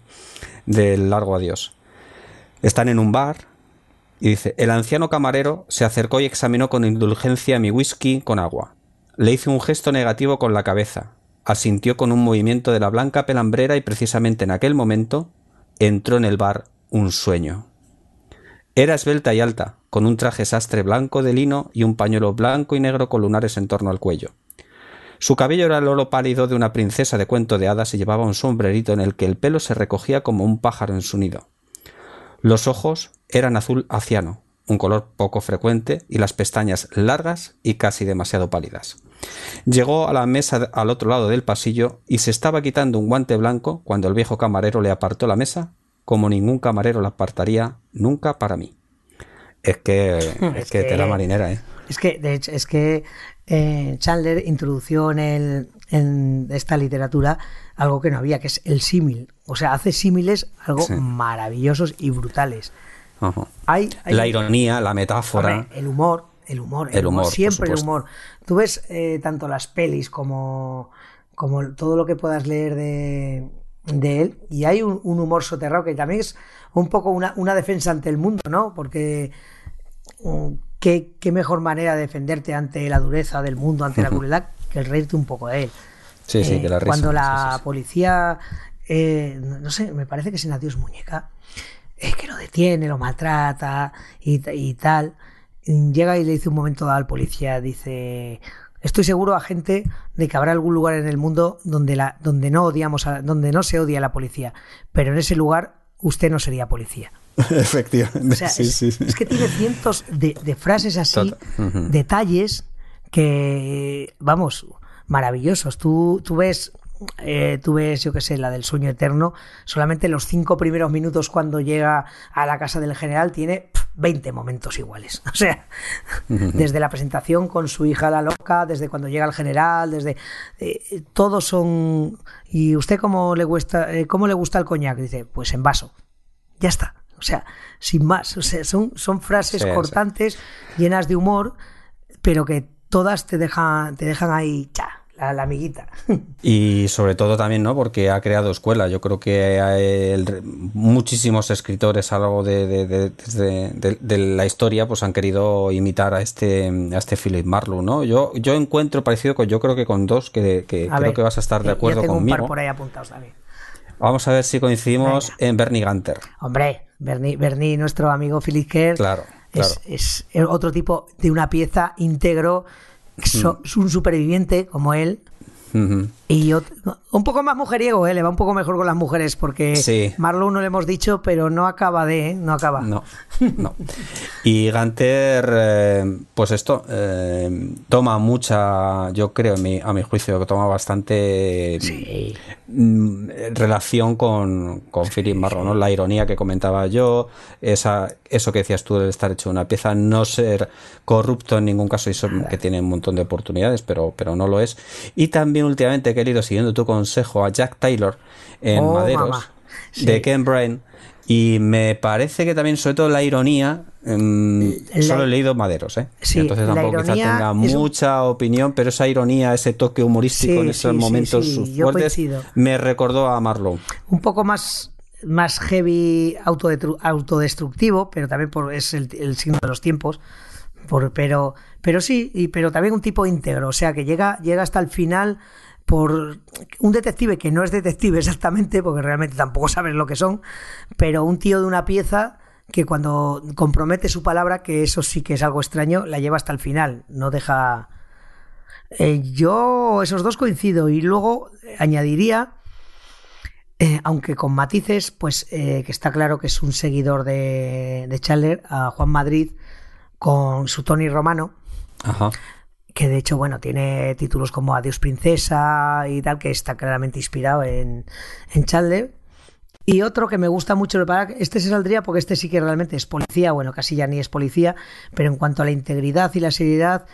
del Largo Adiós. Están en un bar, y dice, el anciano camarero se acercó y examinó con indulgencia mi whisky con agua. Le hice un gesto negativo con la cabeza, asintió con un movimiento de la blanca pelambrera y precisamente en aquel momento entró en el bar un sueño. Era esbelta y alta, con un traje sastre blanco de lino y un pañuelo blanco y negro con lunares en torno al cuello. Su cabello era el oro pálido de una princesa de cuento de hadas y llevaba un sombrerito en el que el pelo se recogía como un pájaro en su nido. Los ojos eran azul aciano, un color poco frecuente, y las pestañas largas y casi demasiado pálidas. Llegó a la mesa al otro lado del pasillo y se estaba quitando un guante blanco cuando el viejo camarero le apartó la mesa, como ningún camarero la apartaría nunca para mí. Es que, (laughs) es, que, tela marinera, ¿eh? Es que, de hecho, es que eh, Chandler introdució en, el, en esta literatura algo que no había, que es el símil. O sea, hace símiles algo maravillosos y brutales. Hay, la ironía, la metáfora. el humor, el humor, el, humor, siempre el humor. Tú ves eh, tanto las pelis como, como todo lo que puedas leer de, de él y hay un, humor soterrado que también es un poco una, una defensa ante el mundo, ¿no? Porque mm, ¿qué, qué, mejor manera de defenderte ante la dureza del mundo, ante la (laughs) crueldad, que el reírte un poco de él. Sí, sí, que la risa. Cuando la policía, eh, no sé, me parece que es en Adiós Muñeca, es que lo detiene, lo maltrata y, y tal, llega y le dice un momento dado al policía, dice, Estoy seguro, agente, de que habrá algún lugar en el mundo donde, la, donde, no, odiamos donde no se odia a la policía, pero en ese lugar usted no sería policía. (laughs) Efectivamente. es, que tiene cientos de, frases así, detalles que, vamos, maravillosos. Tú, tú ves eh, tú ves, yo qué sé, la del sueño eterno, solamente los cinco primeros minutos cuando llega a la casa del general tiene 20 momentos iguales. (laughs) O sea, desde la presentación con su hija la loca, desde cuando llega el general, desde... Eh, todos son... ¿Y usted cómo le, gusta, eh, cómo le gusta el coñac? Dice, pues en vaso. Ya está. O sea, sin más. O sea, son, son frases cortantes, llenas de humor, pero que todas te dejan, te dejan ahí, cha, la, amiguita. (laughs) Y sobre todo también, ¿no? Porque ha creado escuela. Yo creo que hay muchísimos escritores a lo largo de, de, la historia pues han querido imitar a este a este Philip Marlowe, ¿no? Yo, yo encuentro parecido con, yo creo que con dos que, creo que vas a estar de acuerdo conmigo. por ahí apuntados también. Vamos a ver si coincidimos en Bernie Gunter. Hombre, Bernie, Bernie nuestro amigo Philip Kerr. Claro. Es, es, otro tipo de una pieza íntegro es un superviviente como él. Y un poco más mujeriego, ¿eh? le va un poco mejor con las mujeres, porque sí. Marlowe no le hemos dicho, pero no acaba de, ¿eh? no acaba. No, (laughs) no. Y Ganter, eh, pues esto, eh, toma mucha, yo creo, a mi juicio, que toma bastante mm, relación con, con Philip Marlowe, ¿no? La ironía que comentaba yo, esa, eso que decías tú de estar hecho una pieza, no ser corrupto en ningún caso, y que tiene un montón de oportunidades, pero, pero no lo es. Y también últimamente he querido, siguiendo tu consejo, a Jack Taylor en oh, Maderos, de Ken Brain, y me parece que también, sobre todo la ironía, em, solo he leído Maderos, ¿eh? Entonces tampoco quizás tenga mucha opinión, pero esa ironía, ese toque humorístico en esos momentos fuertes, me recordó a Marlowe. Un poco más más heavy autodestructivo, pero también por, es el, signo de los tiempos. Por, pero, pero sí, y, pero también un tipo íntegro, o sea que llega, llega hasta el final por un detective que no es detective (laughs) exactamente, porque realmente tampoco sabes lo que son, pero un tío de una pieza que cuando compromete su palabra, que eso sí que es algo extraño, la lleva hasta el final, no deja... Eh, yo esos dos coincido y luego añadiría eh, aunque con matices, pues eh, que está claro que es un seguidor de, de Chandler, a Juan Madrid, con su Tony Romano. Que de hecho, bueno, tiene títulos como Adiós Princesa y tal, que está claramente inspirado en, en Chandler. Y otro que me gusta mucho, este se saldría porque este sí que realmente es policía, bueno, casi ya ni es policía, pero en cuanto a la integridad y la seriedad,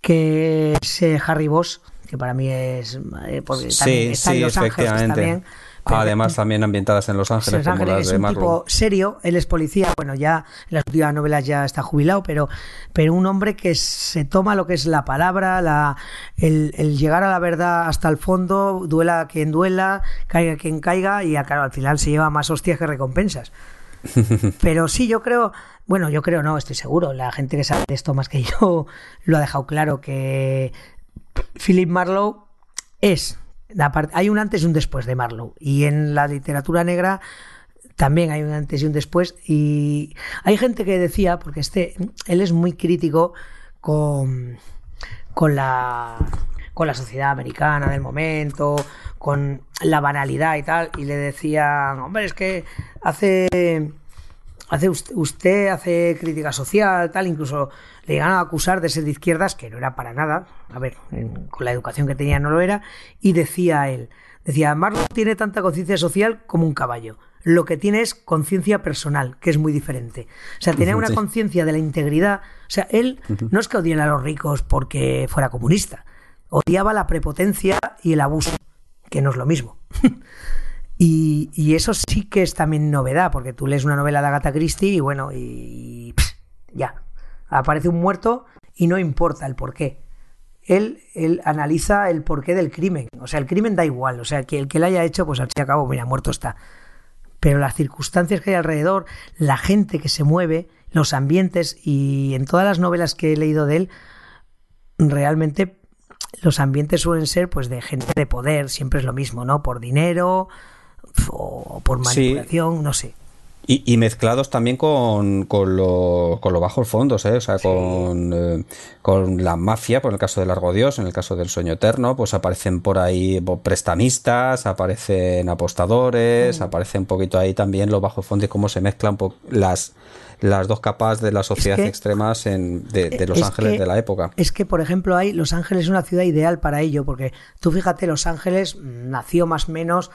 que es eh, Harry Boss, que para mí es. porque sí, está en Los Ángeles también. Además, también ambientadas en Los Ángeles, como las es un tipo serio, él es policía, bueno, ya en las últimas novelas ya está jubilado, pero, pero un hombre que se toma lo que es la palabra, la, el, llegar a la verdad hasta el fondo, duela quien duela, caiga quien caiga, y claro, al final se lleva más hostias que recompensas. (laughs) Pero sí, yo creo, bueno, yo creo no, estoy seguro, la gente que sabe de esto más que yo lo ha dejado claro, que Philip Marlowe es hay un antes y un después de Marlowe. Y en la literatura negra también hay un antes y un después. Y hay gente que decía, porque este, él es muy crítico con, con la con la sociedad americana del momento, con la banalidad y tal, y le decían, hombre, es que hace, hace usted, hace crítica social, tal, incluso le llegaron a acusar de ser de izquierdas, que no era para nada, a ver, con la educación que tenía no lo era, y decía él, decía, Marlon tiene tanta conciencia social como un caballo lo que tiene es conciencia personal, que es muy diferente. O sea, tiene una conciencia de la integridad. O sea, él no es que odiara a los ricos porque fuera comunista, odiaba la prepotencia y el abuso, que no es lo mismo. (laughs) y, eso sí que es también novedad, porque tú lees una novela de Agatha Christie y bueno, y, ya, aparece un muerto y no importa el porqué. Él, él analiza el porqué del crimen. O sea, el crimen da igual. O sea, que el que lo haya hecho, pues al fin y al cabo, mira, muerto está pero las circunstancias que hay alrededor, la gente que se mueve, los ambientes y en todas las novelas que he leído de él, realmente los ambientes suelen ser pues de gente de poder, siempre es lo mismo, ¿no? Por dinero o por manipulación, no sé. Y, mezclados también con, con, lo, con los bajos fondos, ¿eh? o sea, con, eh, con la mafia, por el caso del Largo Dios, en el caso del Sueño Eterno, pues aparecen por ahí prestamistas, aparecen apostadores, mm. aparecen un poquito ahí también los bajos fondos y cómo se mezclan las, las dos capas de la sociedad extremas en, de, Los Ángeles de la época. Es que, por ejemplo, hay Los Ángeles es una ciudad ideal para ello, porque tú fíjate, Los Ángeles nació más o menos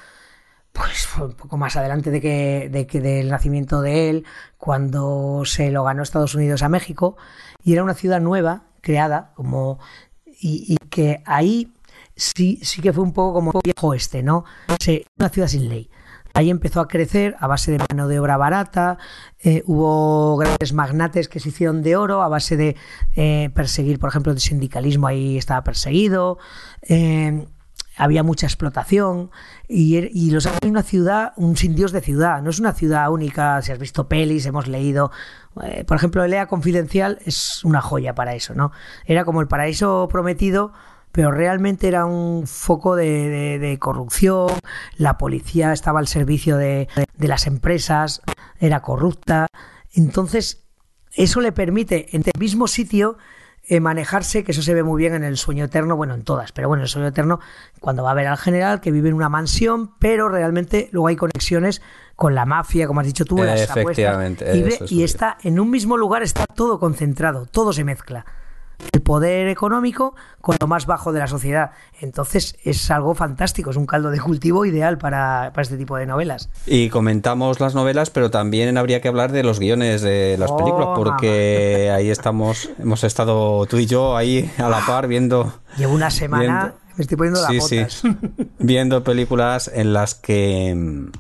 pues un poco más adelante de que, de que del nacimiento de él, cuando se lo ganó Estados Unidos a México, y era una ciudad nueva, creada, como y, que ahí sí, sí que fue un poco como viejo este, ¿no? una ciudad sin ley. Ahí empezó a crecer a base de mano de obra barata, eh, hubo grandes magnates que se hicieron de oro a base de eh, perseguir, por ejemplo, el sindicalismo ahí estaba perseguido. Eh, había mucha explotación y, er, Los Ángeles es una ciudad, un sin Dios de ciudad, no es una ciudad única, si has visto pelis, hemos leído, eh, por ejemplo, Elea Confidencial es una joya para eso, ¿no? Era como el paraíso prometido, pero realmente era un foco de, corrupción, la policía estaba al servicio de, de las empresas, era corrupta, entonces eso le permite en el mismo sitio eh, manejarse, que eso se ve muy bien en el sueño eterno, bueno, en todas, pero bueno, en el sueño eterno, cuando va a ver al general que vive en una mansión, pero realmente luego hay conexiones con la mafia, como has dicho tú, las Efectivamente. y, y está en un mismo lugar, está todo concentrado, todo se mezcla el poder económico con lo más bajo de la sociedad. Entonces es algo fantástico, es un caldo de cultivo ideal para, este tipo de novelas. Y comentamos las novelas, pero también habría que hablar de los guiones de las películas, oh, porque (laughs) ahí estamos, hemos estado tú y yo ahí a la par viendo... Llevo una semana, me estoy poniendo las botas. (laughs) viendo películas en las que mm,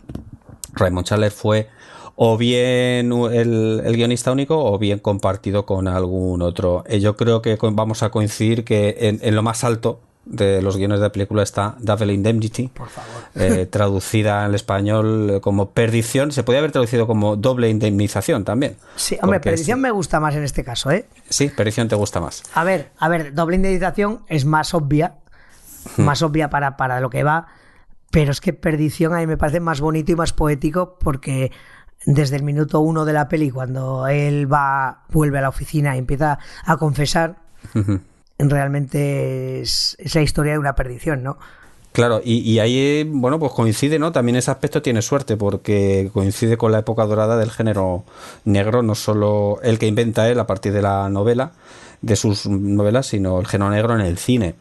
Raymond Chandler fue o bien el, guionista único o bien compartido con algún otro. Eh, yo creo que vamos a coincidir que en, lo más alto de los guiones de película está Double Indemnity, Por favor. Eh, traducida en español como perdición. Se podría haber traducido como doble indemnización también. Sí, hombre, perdición me gusta más en este caso, ¿eh? Sí, perdición te gusta más. A ver, a ver, doble indemnización es más obvia, hmm. más obvia para, para lo que va, pero es que perdición a mí me parece más bonito y más poético porque desde el minuto uno de la peli, cuando él va, vuelve a la oficina y empieza a confesar, realmente es, la historia de una perdición, ¿no? Claro, y, ahí, bueno, pues coincide, ¿no? También ese aspecto tiene suerte, porque coincide con la época dorada del género negro, no solo el que inventa él a partir de la novela, de sus novelas, sino el género negro en el cine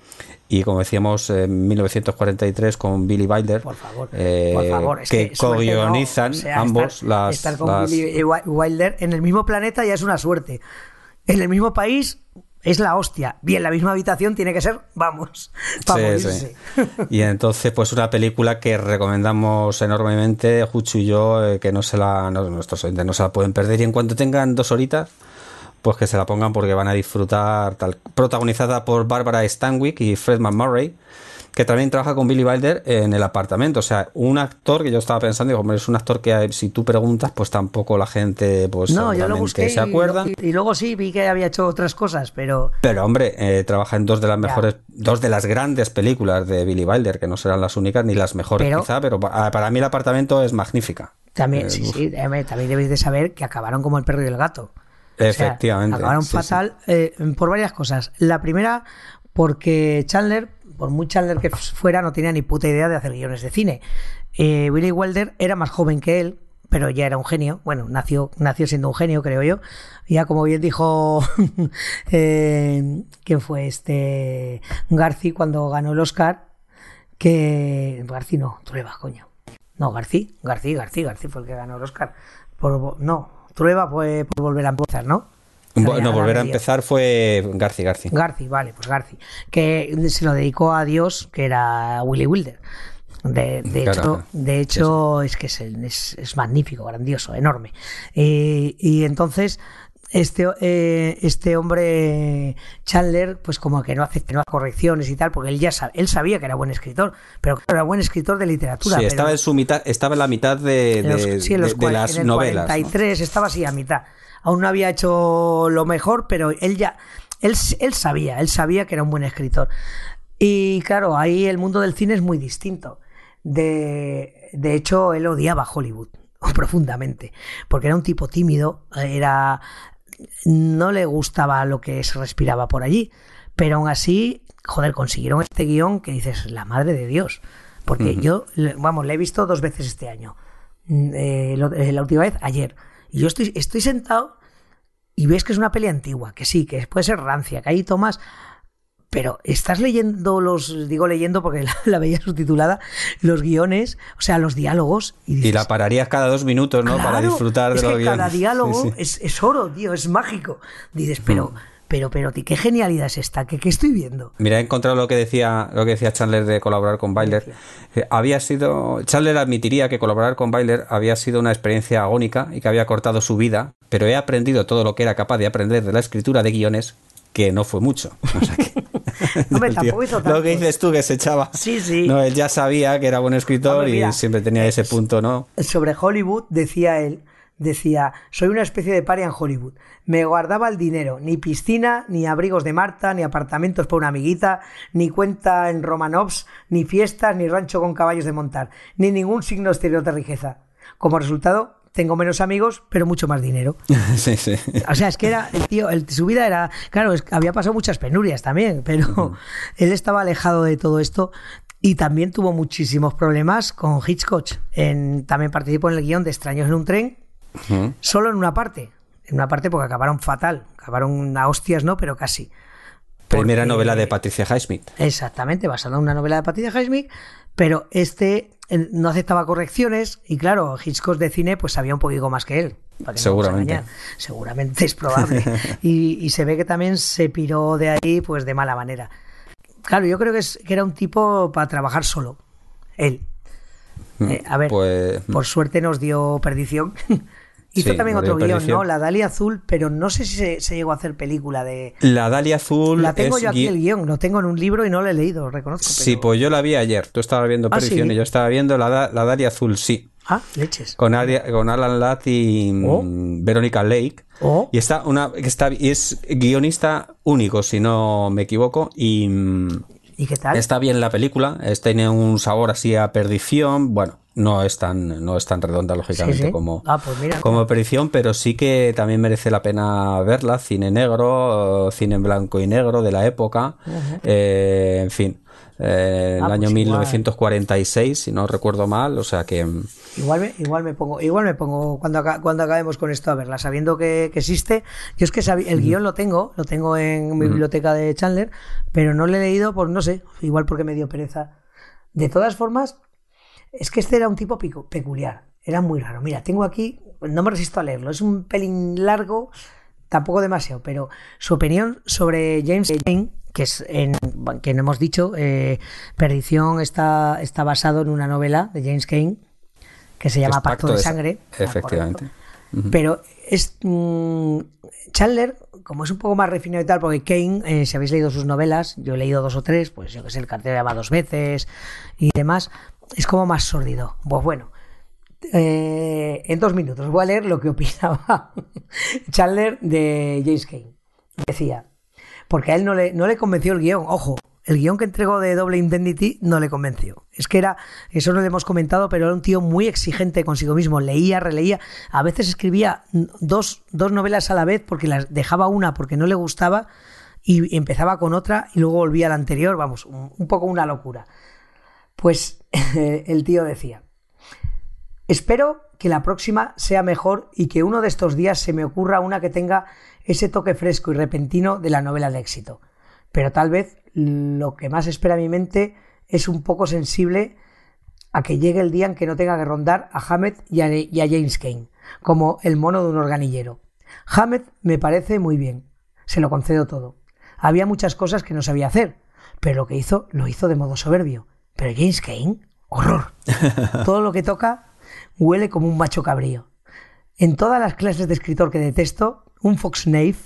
y como decíamos en 1943 con Billy Wilder por favor, eh, por favor que, co-guionizan ambos las, estar con Billy Wilder en el mismo planeta ya es una suerte en el mismo país es la hostia. Bien, la misma habitación tiene que ser, vamos, para sí, Y entonces, pues una película que recomendamos enormemente, Juchu y yo, eh, que no se la, nuestros oyentes no se la pueden perder. Y en cuanto tengan dos horitas, pues que se la pongan porque van a disfrutar, tal, protagonizada por Barbara Stanwyck y Fred McMurray, que también trabaja con Billy Wilder en el apartamento. O sea, un actor que yo estaba pensando, digo, es un actor que si tú preguntas, pues tampoco la gente pues no, yo lo busqué se acuerda. Y, luego sí vi que había hecho otras cosas, pero. Pero hombre, eh, trabaja en dos de las mejores, dos de las grandes películas de Billy Wilder, que no serán las únicas ni las mejores quizá, pero para mí el apartamento es magnífica También, Eh, sí, sí, eh, también debéis de saber que acabaron como el perro y el gato. O sea, Efectivamente. acabaron sí, sí. fatal eh, por varias cosas. La primera, porque Chandler, por muy Chandler que fuera, no tenía ni puta idea de hacer guiones de cine. Eh, Willy Wilder era más joven que él, pero ya era un genio. Bueno, nació, nació siendo un genio, creo yo. Ya como bien dijo, (laughs) eh, ¿quién fue este? Garci cuando ganó el Oscar, que... Garci no, Trueba, coño. No, Garci, Garci, Garci, Garci fue el que ganó el Oscar. Por, no, Trueba fue por volver a empezar, ¿no? Bueno, Sabía, volver a empezar fue Garci Garci. Garci, vale, pues Garci, que se lo dedicó a Dios, que era Willy Wilder. De, de Claro, hecho, claro. de hecho es que es, es- es magnífico, grandioso, enorme. Eh, y entonces, este, eh, este hombre Chandler, pues como que no hace, hace correcciones y tal, porque él ya sabe, él sabía que era buen escritor, pero que era buen escritor de literatura. Sí, pero- estaba en su mitad, estaba en la mitad de, en los- de- sí, en los de- de cua- las en el novelas. ¿no? 43 estaba así a mitad. Aún no había hecho lo mejor, pero él ya, él, él sabía, él sabía que era un buen escritor. Y claro, ahí el mundo del cine es muy distinto. De, de hecho, él odiaba Hollywood (laughs) profundamente, porque era un tipo tímido, era no le gustaba lo que se respiraba por allí, pero aún así, joder, consiguieron este guion que dices, la madre de Dios, porque yo, vamos, le he visto dos veces este año, Mm, eh, lo- eh, la última vez ayer, y yo estoy, estoy sentado y ves que es una peli antigua, que sí, que puede ser rancia, que ahí tomas pero estás leyendo los, digo leyendo porque (laughs) la, la veía subtitulada, los guiones, o sea, los diálogos. Y, Y la pararías cada dos minutos, ¿no? Para disfrutar de los que cada guiones. diálogo Sí, sí. Es, es oro, tío, es mágico. Dices, pero, pero, pero, tío, qué genialidad es esta, ¿qué, qué estoy viendo? Mira, he encontrado lo que decía lo que decía Chandler de colaborar con Byler. Eh, Había sido Chandler admitiría que colaborar con Byler había sido una experiencia agónica y que había cortado su vida, pero he aprendido todo lo que era capaz de aprender de la escritura de guiones, que no fue mucho. (laughs) O sea que- (laughs) Hombre, tío- tampoco hizo Lo que dices tú que se echaba. Sí, sí. No, él ya sabía que era buen escritor Hombre, mira, y siempre tenía ese punto, ¿no? Sobre Hollywood, decía él, decía, soy una especie de paria en Hollywood. Me guardaba el dinero, ni piscina, ni abrigos de Marta, ni apartamentos para una amiguita, ni cuenta en Romanovs, ni fiestas, ni rancho con caballos de montar, ni ningún signo exterior de riqueza. Como resultado, tengo menos amigos, pero mucho más dinero. (laughs) sí, sí. O sea, es que era, el tío, el- su vida era, claro, es había pasado muchas penurias también, pero (laughs) él estaba alejado de todo esto y también tuvo muchísimos problemas con Hitchcock. En, también participó en el guion de Extraños en un tren, Ujú. solo en una parte. En una parte porque acabaron fatal, acabaron a hostias, ¿no? Pero casi. Primera novela de Patricia Highsmith. Exactamente, basada en una novela de Patricia Highsmith, pero este no aceptaba correcciones y claro, Hitchcock de cine pues sabía un poquito más que él. que Seguramente. Seguramente es probable. (laughs) y, y se ve que también se piró de ahí pues de mala manera. Claro, yo creo que, es, que era un tipo para trabajar solo. Él. Eh, a ver, Pues por suerte nos dio perdición. (laughs) Hizo Sí, también otro guion. ¿no? La Dalia Azul, pero no sé si se, se llegó a hacer película de... la Dalia Azul La tengo es yo aquí gui- el guion, lo tengo en un libro y no lo he leído, lo reconozco. Sí, pues yo la vi ayer. Tú estabas viendo Ah, Perdición ¿sí? y yo estaba viendo la, la Dalia Azul, sí. Ah, leches. Con, Aria- con Alan Ladd y mm, Oh. Verónica Lake. Oh. Y está una está y es guionista único, si no me equivoco, y mm, ¿Y qué tal? está bien la película. Es, tiene un sabor así a perdición. Bueno, no es tan, no es tan redonda, lógicamente, Sí, sí. como, Ah, pues mira. como perdición, pero sí que también merece la pena verla. Cine negro, cine en blanco y negro de la época. Eh, en fin. Eh, el Ah, año pues igual. 1946, si no recuerdo mal, o sea que mm, Igual me, igual me pongo, igual me pongo cuando, aca- cuando acabemos con esto a verla, sabiendo que, que existe. Yo es que el guion lo tengo, lo tengo en mi biblioteca de Chandler, pero no lo he leído por, no sé, igual porque me dio pereza. De todas formas, es que este era un tipo pico- peculiar, era muy raro. Mira, tengo aquí, no me resisto a leerlo, es un pelín largo, tampoco demasiado, pero su opinión sobre James Kane, que es en que no hemos dicho, eh, Perdición está, está basado en una novela de James Kane que se llama es Pacto, de sa- Sangre. Efectivamente. Pero es mm, Chandler, como es un poco más refinado y tal, porque Kane, eh, si habéis leído sus novelas, yo he leído dos o tres, pues yo que sé, el cartel llama dos veces y demás, es como más sórdido. Pues bueno, eh, en dos minutos voy a leer lo que opinaba (laughs) Chandler de James Kane. Decía, porque a él no le, no le convenció el guion, ojo, El guion que entregó de Double Indemnity no le convenció. Es que era, eso no lo hemos comentado, pero era un tío muy exigente consigo mismo. Leía, releía. A veces escribía dos, dos novelas a la vez porque las dejaba una porque no le gustaba y empezaba con otra y luego volvía a la anterior. Vamos, un poco una locura. Pues (laughs) el tío decía, espero que la próxima sea mejor y que uno de estos días se me ocurra una que tenga ese toque fresco y repentino de la novela de éxito pero tal vez lo que más espera mi mente es un poco sensible a que llegue el día en que no tenga que rondar a Hammett y a, James Kane, como el mono de un organillero. Hammett me parece muy bien, se lo concedo todo. Había muchas cosas que no sabía hacer, pero lo que hizo lo hizo de modo soberbio. Pero James Kane, horror. (laughs) Todo lo que toca huele como un macho cabrío. En todas las clases de escritor que detesto, un Fox Nave,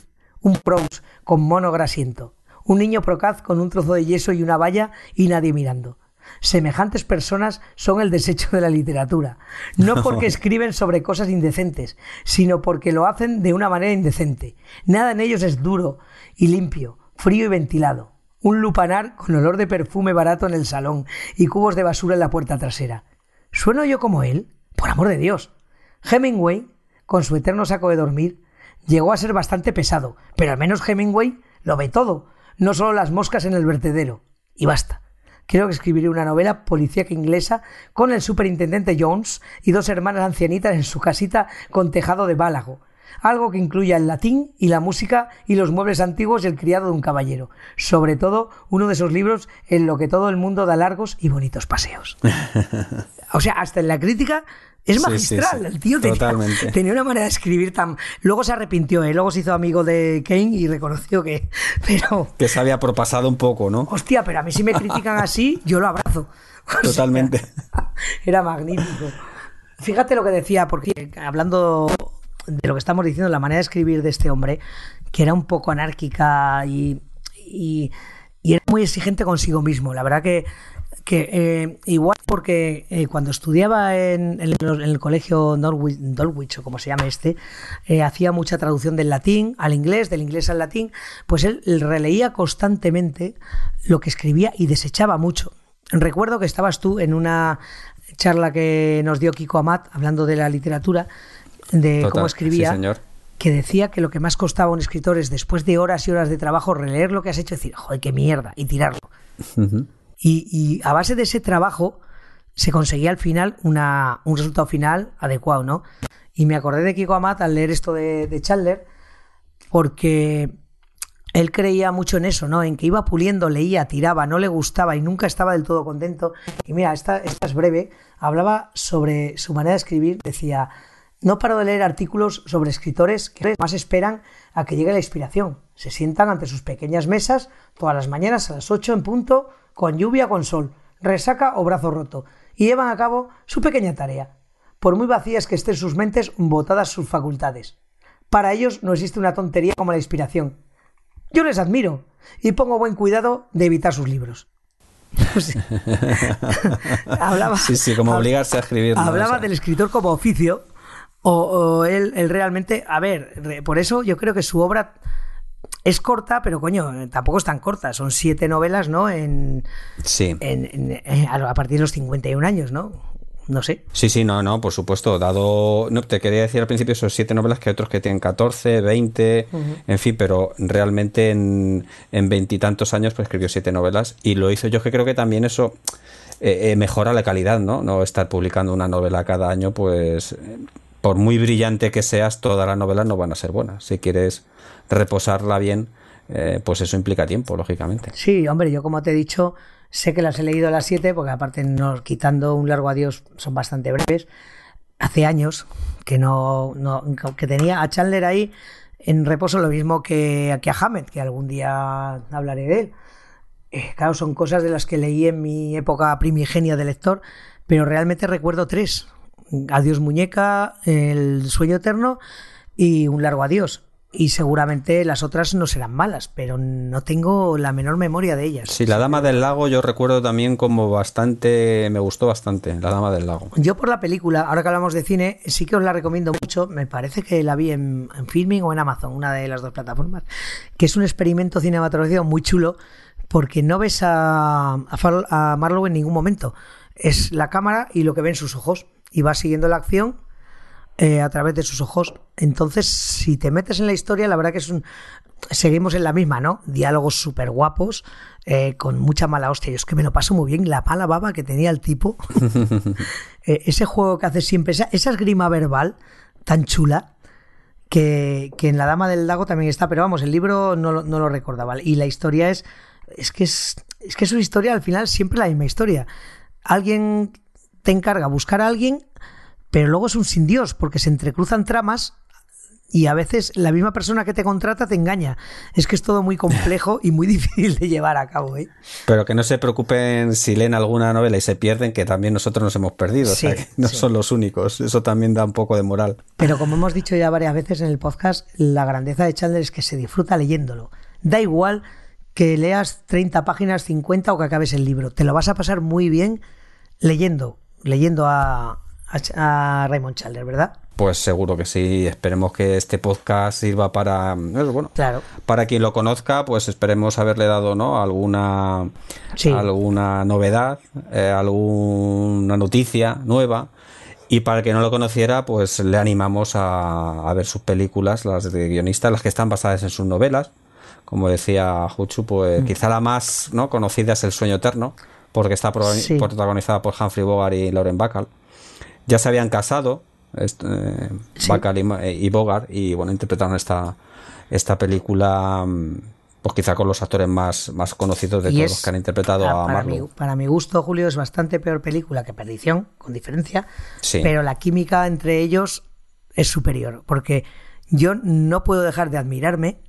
un Prose con mono grasiento, un niño procaz con un trozo de yeso y una valla y nadie mirando. Semejantes personas son el desecho de la literatura, no (laughs) porque escriben sobre cosas indecentes, sino porque lo hacen de una manera indecente. Nada en ellos es duro y limpio, frío y ventilado. Un lupanar con olor de perfume barato en el salón y cubos de basura en la puerta trasera. ¿Sueno yo como él? Por amor de Dios. Hemingway, con su eterno saco de dormir, llegó a ser bastante pesado, pero al menos Hemingway lo ve todo, no solo las moscas en el vertedero. Y basta. Creo que escribiré una novela policíaca inglesa con el superintendente Jones y dos hermanas ancianitas en su casita con tejado de bálago. Algo que incluya el latín y la música y los muebles antiguos y el criado de un caballero. Sobre todo, uno de esos libros en lo que todo el mundo da largos y bonitos paseos. (laughs) O sea, hasta en la crítica es magistral. El tío tenía, una manera de escribir tan. Luego se arrepintió, ¿eh? luego se hizo amigo de Kane y reconoció que. Pero. Que se había propasado un poco, ¿no? Hostia, pero a mí si me critican así, yo lo abrazo. (laughs) Totalmente. (laughs) era magnífico. Fíjate lo que decía, porque hablando de lo que estamos diciendo, la manera de escribir de este hombre, que era un poco anárquica y, y, y era muy exigente consigo mismo. La verdad que que eh, igual porque eh, cuando estudiaba en, el colegio Dulwich, o como se llama este, eh, hacía mucha traducción del latín al inglés, del inglés al latín, pues él, releía constantemente lo que escribía y desechaba mucho. Recuerdo que estabas tú en una charla que nos dio Kiko Amat hablando de la literatura, de cómo escribía. que decía que lo que más costaba a un escritor es después de horas y horas de trabajo releer lo que has hecho y decir, joder, qué mierda, y tirarlo. Y, a base de ese trabajo se conseguía al final una, un resultado final adecuado, ¿no? Y me acordé de Kiko Amat al leer esto de, Chandler, porque él creía mucho en eso, ¿no? En que iba puliendo, leía, tiraba, no le gustaba y nunca estaba del todo contento. Y mira, esta, esta es breve. Hablaba sobre su manera de escribir. Decía, no paro de leer artículos sobre escritores que más esperan a que llegue la inspiración. Se sientan ante sus pequeñas mesas todas las mañanas a las 8 en punto con lluvia o con sol, resaca o brazo roto, y llevan a cabo su pequeña tarea, por muy vacías que estén sus mentes, botadas sus facultades. Para ellos no existe una tontería como la inspiración. Yo les admiro y pongo buen cuidado de evitar sus libros. (laughs) (laughs) hablaba, sí, sí, como obligarse a escribir. Hablaba del escritor como oficio, o, él, él, realmente, a ver, por eso yo creo que su obra es corta, pero coño, tampoco es tan corta. Son siete novelas, ¿no? En, sí. Eh, a partir de los 51 años, ¿no? No sé. Sí, sí, no, no, por supuesto. Dado. No, te quería decir al principio, son siete novelas que hay otros que tienen 14, 20, en fin, pero realmente en veintitantos años pues escribió siete novelas y lo hizo. Yo que creo que también eso eh, eh, mejora la calidad, ¿no? No estar publicando una novela cada año, pues por muy brillante que seas, todas las novelas no van a ser buenas. Si quieres reposarla bien, eh, pues eso implica tiempo, lógicamente. Sí, hombre, yo como te he dicho, sé que las he leído a las 7, porque aparte, no, quitando un largo adiós, son bastante breves. Hace años que no, no que tenía a Chandler ahí en reposo lo mismo que, que a Hammett, que algún día hablaré de él. Eh, claro, son cosas de las que leí en mi época primigenia de lector, pero realmente recuerdo tres. Adiós muñeca, El sueño eterno y Un largo adiós y seguramente las otras no serán malas, pero no tengo la menor memoria de ellas. Sí, La Dama del Lago yo recuerdo también como bastante, me gustó bastante, La Dama del Lago. Yo por la película, ahora que hablamos de cine, sí que os la recomiendo mucho, me parece que la vi en, en Filming o en Amazon, una de las dos plataformas, que es un experimento cinematográfico muy chulo porque no ves a, a, Marlowe en ningún momento. Es la cámara y lo que ven sus ojos. Y vas siguiendo la acción eh, a través de sus ojos. Entonces, si te metes en la historia, la verdad que es un... Seguimos en la misma, ¿no? Diálogos súper guapos, eh, con mucha mala hostia. Yo es que me lo paso muy bien. La mala baba que tenía el tipo. (laughs) Eh, ese juego que hace siempre, esa, esa esgrima verbal tan chula, que, que, en La Dama del Lago también está, pero vamos, el libro no, no lo recordaba. Y la historia es, es que es, es que es una historia, al final siempre la misma historia. Alguien te encarga buscar a alguien, pero luego es un sin Dios, porque se entrecruzan tramas y a veces la misma persona que te contrata te engaña. Es que es todo muy complejo y muy (laughs) difícil de llevar a cabo. ¿eh? Pero que no se preocupen si leen alguna novela y se pierden, que también nosotros nos hemos perdido. o sea, que no son los únicos. Eso también da un poco de moral. Pero como hemos dicho ya varias veces en el podcast, la grandeza de Chandler es que se disfruta leyéndolo. Da igual que leas 30 páginas, 50 o que acabes el libro. Te lo vas a pasar muy bien leyendo, leyendo a, a, Raymond Chandler, ¿verdad? Pues seguro que sí. Esperemos que este podcast sirva para bueno, claro. para quien lo conozca, pues esperemos haberle dado ¿no? alguna alguna novedad, eh, alguna noticia nueva. Y para el que no lo conociera, pues le animamos a, ver sus películas, las de guionistas, las que están basadas en sus novelas. Como decía Juchu, pues mm. quizá la más ¿no? conocida es El sueño eterno, porque está protagonizada por Humphrey Bogart y Lauren Bacall. Ya se habían casado, este, y, Bogart, y bueno, interpretaron esta, esta película, mm, pues quizá con los actores más, más conocidos de todos los que han interpretado a, para Mi, para mi gusto, Julio, es bastante peor película que Perdición, con diferencia, pero la química entre ellos es superior, porque yo no puedo dejar de admirarme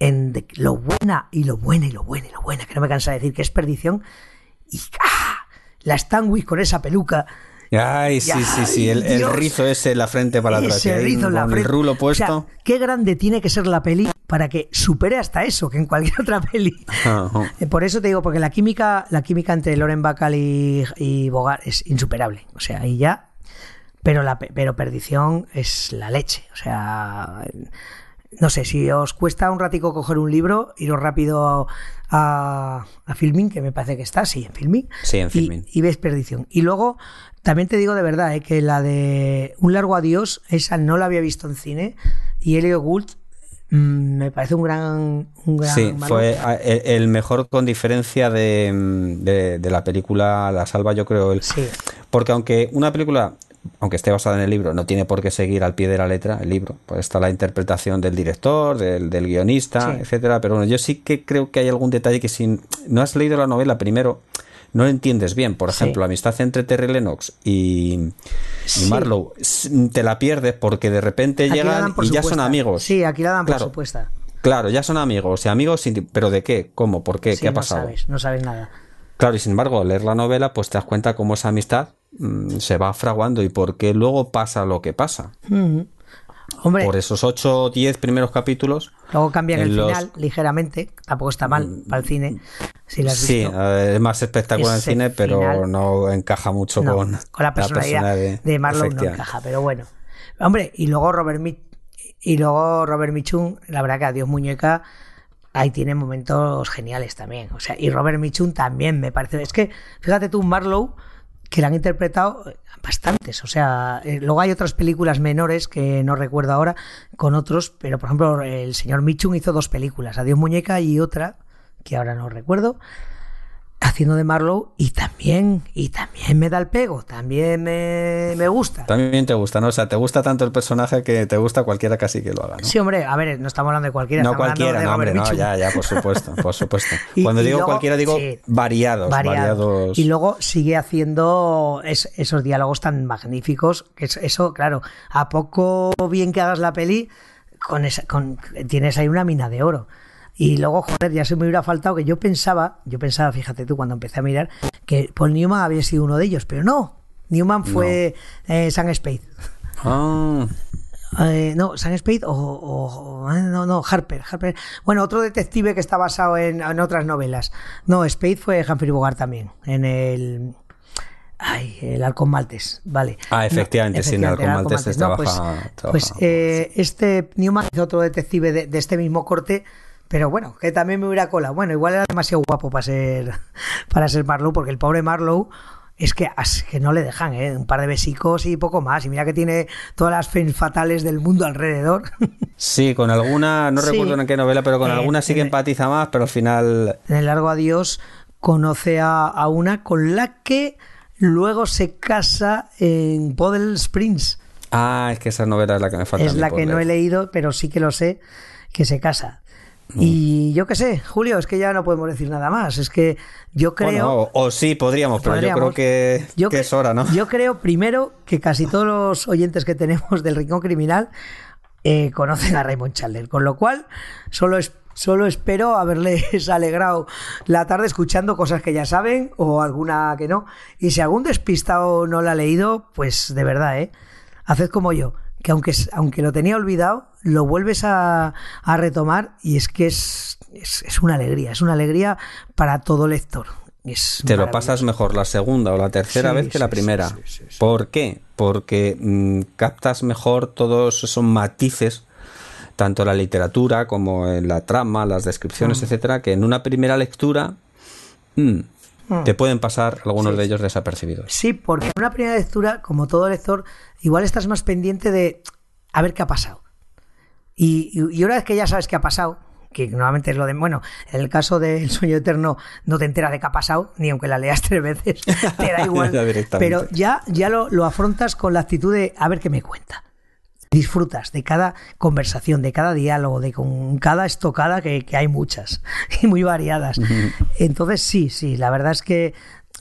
en lo buena y lo buena y lo buena y lo buena, que no me cansa de decir que es Perdición, y ¡ah! la Stanwyck con esa peluca Ay, sí, sí, sí, el, rizo ese, la frente para atrás. Ese rizo la frente. El rulo puesto. qué grande tiene que ser la peli para que supere hasta eso que en cualquier otra peli. Eh, por eso te digo, porque la química, la química entre Loren Bacall y, y Bogart es insuperable. O sea, ahí ya. Pero la pero perdición es la leche. O sea no sé, si os cuesta un ratico coger un libro, iros rápido a, a Filming, que me parece que está, sí, en Filming. Sí, en Filming. Y, ves Perdición. Y luego, también te digo de verdad, eh, que la de Un largo adiós, esa no la había visto en cine, y Elio Gould mm, me parece un gran... Un gran sí, fue el, mejor con diferencia de, de, la película La Salva, yo creo. El, sí. Porque aunque una película aunque esté basada en el libro, no tiene por qué seguir al pie de la letra el libro. Pues está la interpretación del director, del, guionista, etcétera. Pero bueno, yo sí que creo que hay algún detalle que si no has leído la novela primero, no lo entiendes bien. Por ejemplo, la amistad entre Terry Lennox y, Marlowe, te la pierdes porque de repente llegan y ya son amigos. Sí, aquí la dan por supuesta. Claro, ya son amigos y amigos, pero ¿de qué? ¿Cómo? ¿Por qué? ¿Qué ha pasado? No sabes, no sabes nada. Claro, y sin embargo, leer la novela, pues te das cuenta cómo esa amistad mm, se va fraguando y por qué luego pasa lo que pasa. Hombre, por esos 8 o 10 primeros capítulos. Luego cambian el final ligeramente, tampoco está mal mm, para el cine. Si sí, es más espectacular en el cine, pero no encaja mucho con, con, la personalidad, de, Marlon, no encaja, pero bueno. Hombre, y luego Robert y luego Robert Michun, la verdad que Adiós Muñeca ahí tiene momentos geniales también. O sea, y Robert Mitchum también me parece. Es que, fíjate tú, Marlowe, que la han interpretado bastantes. O sea, eh, luego hay otras películas menores que no recuerdo ahora con otros, pero por ejemplo, el señor Mitchum hizo dos películas, Adiós Muñeca y otra, que ahora no recuerdo haciendo de Marlowe y también y también me da el pego, también me, me, gusta. También te gusta, ¿no? O sea, te gusta tanto el personaje que te gusta cualquiera casi que lo haga, ¿no? Sí, hombre, a ver, no estamos hablando de cualquiera. No cualquiera, no, hombre, no, ya, ya, por supuesto, por supuesto. (laughs) Cuando digo cualquiera digo variados, variados, Y luego sigue haciendo esos diálogos tan magníficos, que eso, claro, a poco bien que hagas la peli, con esa, con, tienes ahí una mina de oro. Y luego, joder, ya se me hubiera faltado que yo pensaba, yo pensaba, fíjate tú, cuando empecé a mirar, que Paul Newman había sido uno de ellos, pero no. Newman fue eh, Sam Spade. Ah. Eh, no, Sam Spade o, eh, no, no, Harper, Harper. Bueno, otro detective que está basado en, otras novelas. No, Spade fue Humphrey Bogart también, en el Ay, el Halcón Maltes, vale. Ah, efectivamente, sí, en el Halcón Maltes, trabaja, Pues, pues este Newman es otro detective de, este mismo corte Pero bueno, que también me hubiera cola. Bueno, igual era demasiado guapo para ser, (laughs) para ser Marlowe, porque el pobre Marlowe es que, que no le dejan, ¿eh? Un par de besicos y poco más. Y mira que tiene todas las fans fatales del mundo alrededor. (laughs) Sí, con alguna, no recuerdo en qué novela, pero con Eh, alguna sí que empatiza más, pero al final. En el largo adiós conoce a, a una con la que luego se casa en Podel Springs. Ah, es que esa novela es la que me falta. a es la que no he leído, pero sí que lo sé, que se casa. Mm. Y yo qué sé, Julio, es que ya no podemos decir nada más. Es que yo creo... Bueno, o, o sí, podríamos, pero Podríamos. yo creo que, Yo que cre- es hora, ¿no? Yo creo, primero, que casi todos los oyentes que tenemos del Rincón Criminal eh, conocen a Raymond Chandler, con lo cual solo, es, solo espero haberles (laughs) alegrado la tarde escuchando cosas que ya saben o alguna que no. Y si algún despistado no la ha leído, pues de verdad, ¿eh? Haced como yo, que aunque, aunque lo tenía olvidado, lo vuelves a, a retomar y es que es, es, es una alegría, es una alegría para todo lector. Es Te lo pasas mejor la segunda o la tercera Sí, vez que la primera. sí. ¿Por qué? Porque mm, captas mejor todos esos matices, tanto en la literatura como en la trama, las Mm. descripciones, etcétera, que en una primera lectura mm, te pueden pasar algunos de ellos desapercibidos. Sí, porque en una primera lectura, como todo lector, igual estás más pendiente de a ver qué ha pasado. Y, y- una vez que ya sabes qué ha pasado, que normalmente es lo de. Bueno, en el caso del sueño eterno no te enteras de qué ha pasado, ni aunque la leas (laughs) tres veces, te da (laughs) igual. Ya pero ya, ya lo, lo afrontas con la actitud de a ver qué me cuenta. Disfrutas de cada conversación, de cada diálogo, de con cada estocada, que, que hay muchas (laughs) y muy variadas. Entonces, sí, sí, la verdad es que,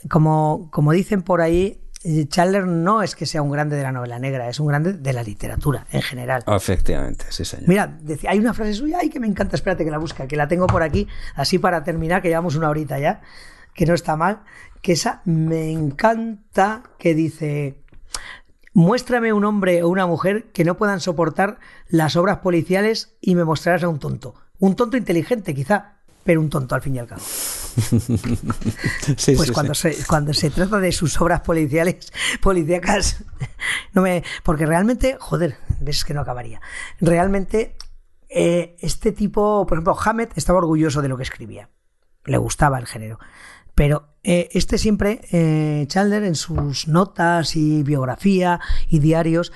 como, como dicen por ahí, Chandler no es que sea un grande de la novela negra, es un grande de la literatura en general. Efectivamente, sí, señor. Mira, hay una frase suya, ay, que me encanta, espérate que la busca, que la tengo por aquí, así para terminar, que llevamos una horita ya, que no está mal, que esa me encanta, que dice, muéstrame un hombre o una mujer que no puedan soportar las obras policiales y me mostrarás a un tonto. Un tonto inteligente, quizá, pero un tonto al fin y al cabo. (laughs) Sí, Pues sí, cuando, sí. Se, cuando se trata de sus obras policiales, (laughs) policíacas, (laughs) no me, porque realmente, joder, ves que no acabaría. Realmente, eh, este tipo, por ejemplo, Hammett estaba orgulloso de lo que escribía. Le gustaba el género. Pero eh, este siempre, eh, Chandler, en sus notas y biografía y diarios,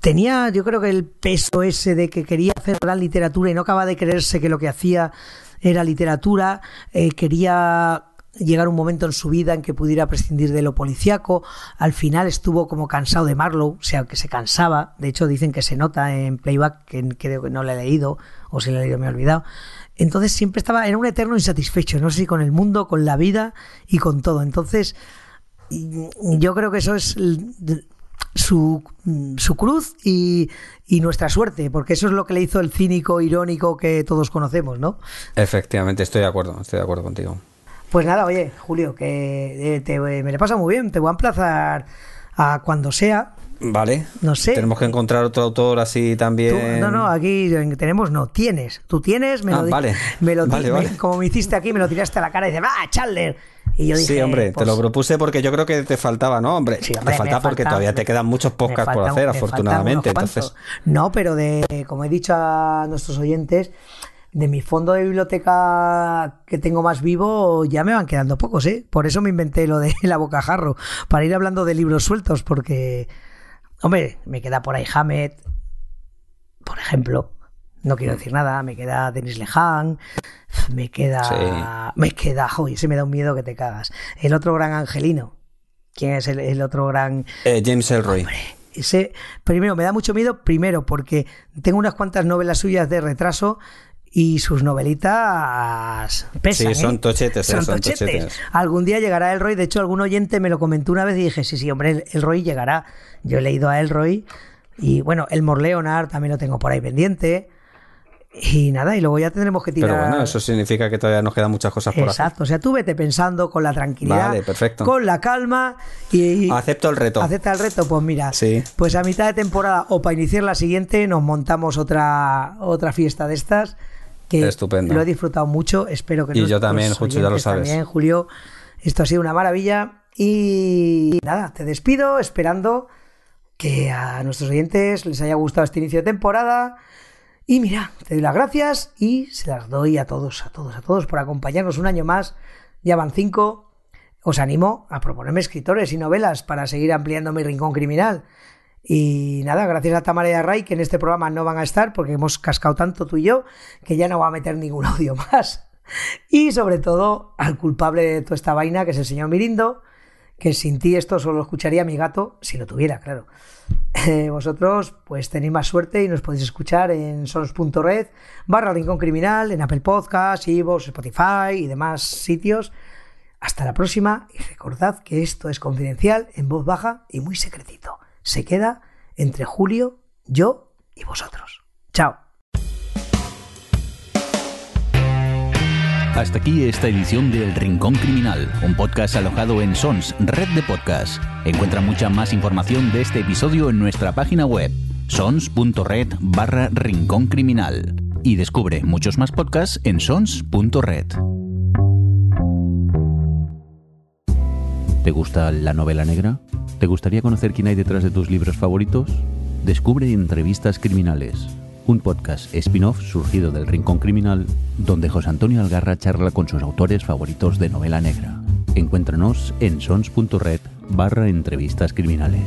tenía yo creo que el peso ese de que quería hacer gran literatura y no acaba de creerse que lo que hacía era literatura, eh, quería llegar un momento en su vida en que pudiera prescindir de lo policíaco, al final estuvo como cansado de Marlowe, o sea, que se cansaba, de hecho dicen que se nota en playback, que creo que no le he leído, o si le he leído me he olvidado, entonces siempre estaba, era un eterno insatisfecho, no sé si con el mundo, con la vida y con todo, entonces yo creo que eso es su, su cruz y, y nuestra suerte, porque eso es lo que le hizo el cínico irónico que todos conocemos, ¿no? Efectivamente, estoy de acuerdo, estoy de acuerdo contigo. Pues nada, oye, Julio, que eh, te- me le pasa muy bien, te voy a emplazar a cuando sea. Vale. No sé. Tenemos que encontrar otro autor así Tú- también. no, no, aquí tenemos, no, tienes. Tú tienes, me Ah, lo vale. me lo Vale, me- como me hiciste aquí, me lo tiraste a la cara y dices, ¡va, Chandler! Y yo dije, sí, hombre, pues, te lo propuse porque yo creo que te faltaba, ¿no? Hombre, Sí, hombre, te falta porque todavía te quedan muchos podcasts por hacer, afortunadamente. Entonces. No, pero de, como he dicho a nuestros oyentes, de mi fondo de biblioteca que tengo más vivo, ya me van quedando pocos, ¿eh? Por eso me inventé lo de (laughs) la bocajarro, para ir hablando de libros sueltos, porque, hombre, me queda por ahí Hammett, por ejemplo. No quiero decir nada, me queda Denis Lehan, me queda. Sí. Me queda. Joder, ese me da un miedo que te cagas. El otro gran angelino. ¿Quién es el, el otro gran eh, James Elroy. ese, primero, me da mucho miedo, primero, porque tengo unas cuantas novelas suyas de retraso y sus novelitas pesan. Sí, son ¿eh? tochetes, eh, Son son tochetes. tochetes. Algún día llegará Elroy. De hecho, algún oyente me lo comentó una vez y dije, sí, sí, hombre, el- Elroy llegará. Yo he leído a Elroy y, bueno, Elmore Leonard también lo tengo por ahí pendiente. Y nada, y luego ya tendremos que tirar. Pero bueno, eso significa que todavía nos quedan muchas cosas por Exacto, o sea, tú vete pensando con la tranquilidad, Vale, perfecto. con la calma y, hacer. Acepto el reto. ¿Acepta el reto? Pues mira, Sí. pues a mitad de temporada o para iniciar la siguiente nos montamos otra, otra fiesta de estas que Estupendo. lo he disfrutado mucho, espero que Y yo también, Jucho, ya lo sabes. También, Julio, esto ha sido una maravilla y nada, te despido esperando que a nuestros oyentes les haya gustado este inicio de temporada Y mira, te doy las gracias y se las doy a todos, a todos, a todos por acompañarnos un año más. Ya van cinco. Os animo a proponerme escritores y novelas para seguir ampliando mi rincón criminal. Y nada, gracias a Tamara y a Ray, que en este programa no van a estar porque hemos cascado tanto tú y yo que ya no va a meter ningún (laughs) audio más. Y sobre todo al culpable de toda esta vaina, que es el señor Mirindo, que sin ti esto solo escucharía mi gato, si lo tuviera, claro. Eh, vosotros pues tenéis más suerte y nos podéis escuchar en sons.red barra Rincón Criminal, en Apple Podcasts, Evox, Spotify y demás sitios. Hasta la próxima y recordad que esto es confidencial, en voz baja y muy secretito. Se queda entre Julio, yo y vosotros. Chao. Hasta aquí esta edición del Rincón Criminal, un podcast alojado en Sons, red de podcast. Encuentra mucha más información de este episodio en nuestra página web, sons.red barra Rincón Criminal. Y descubre muchos más podcasts en sons.red. ¿Te gusta la novela negra? ¿Te gustaría conocer quién hay detrás de tus libros favoritos? Descubre Entrevistas Criminales un podcast spin-off surgido del Rincón Criminal, donde José Antonio Algarra charla con sus autores favoritos de novela negra. Encuéntranos en sons.red barra entrevistas criminales.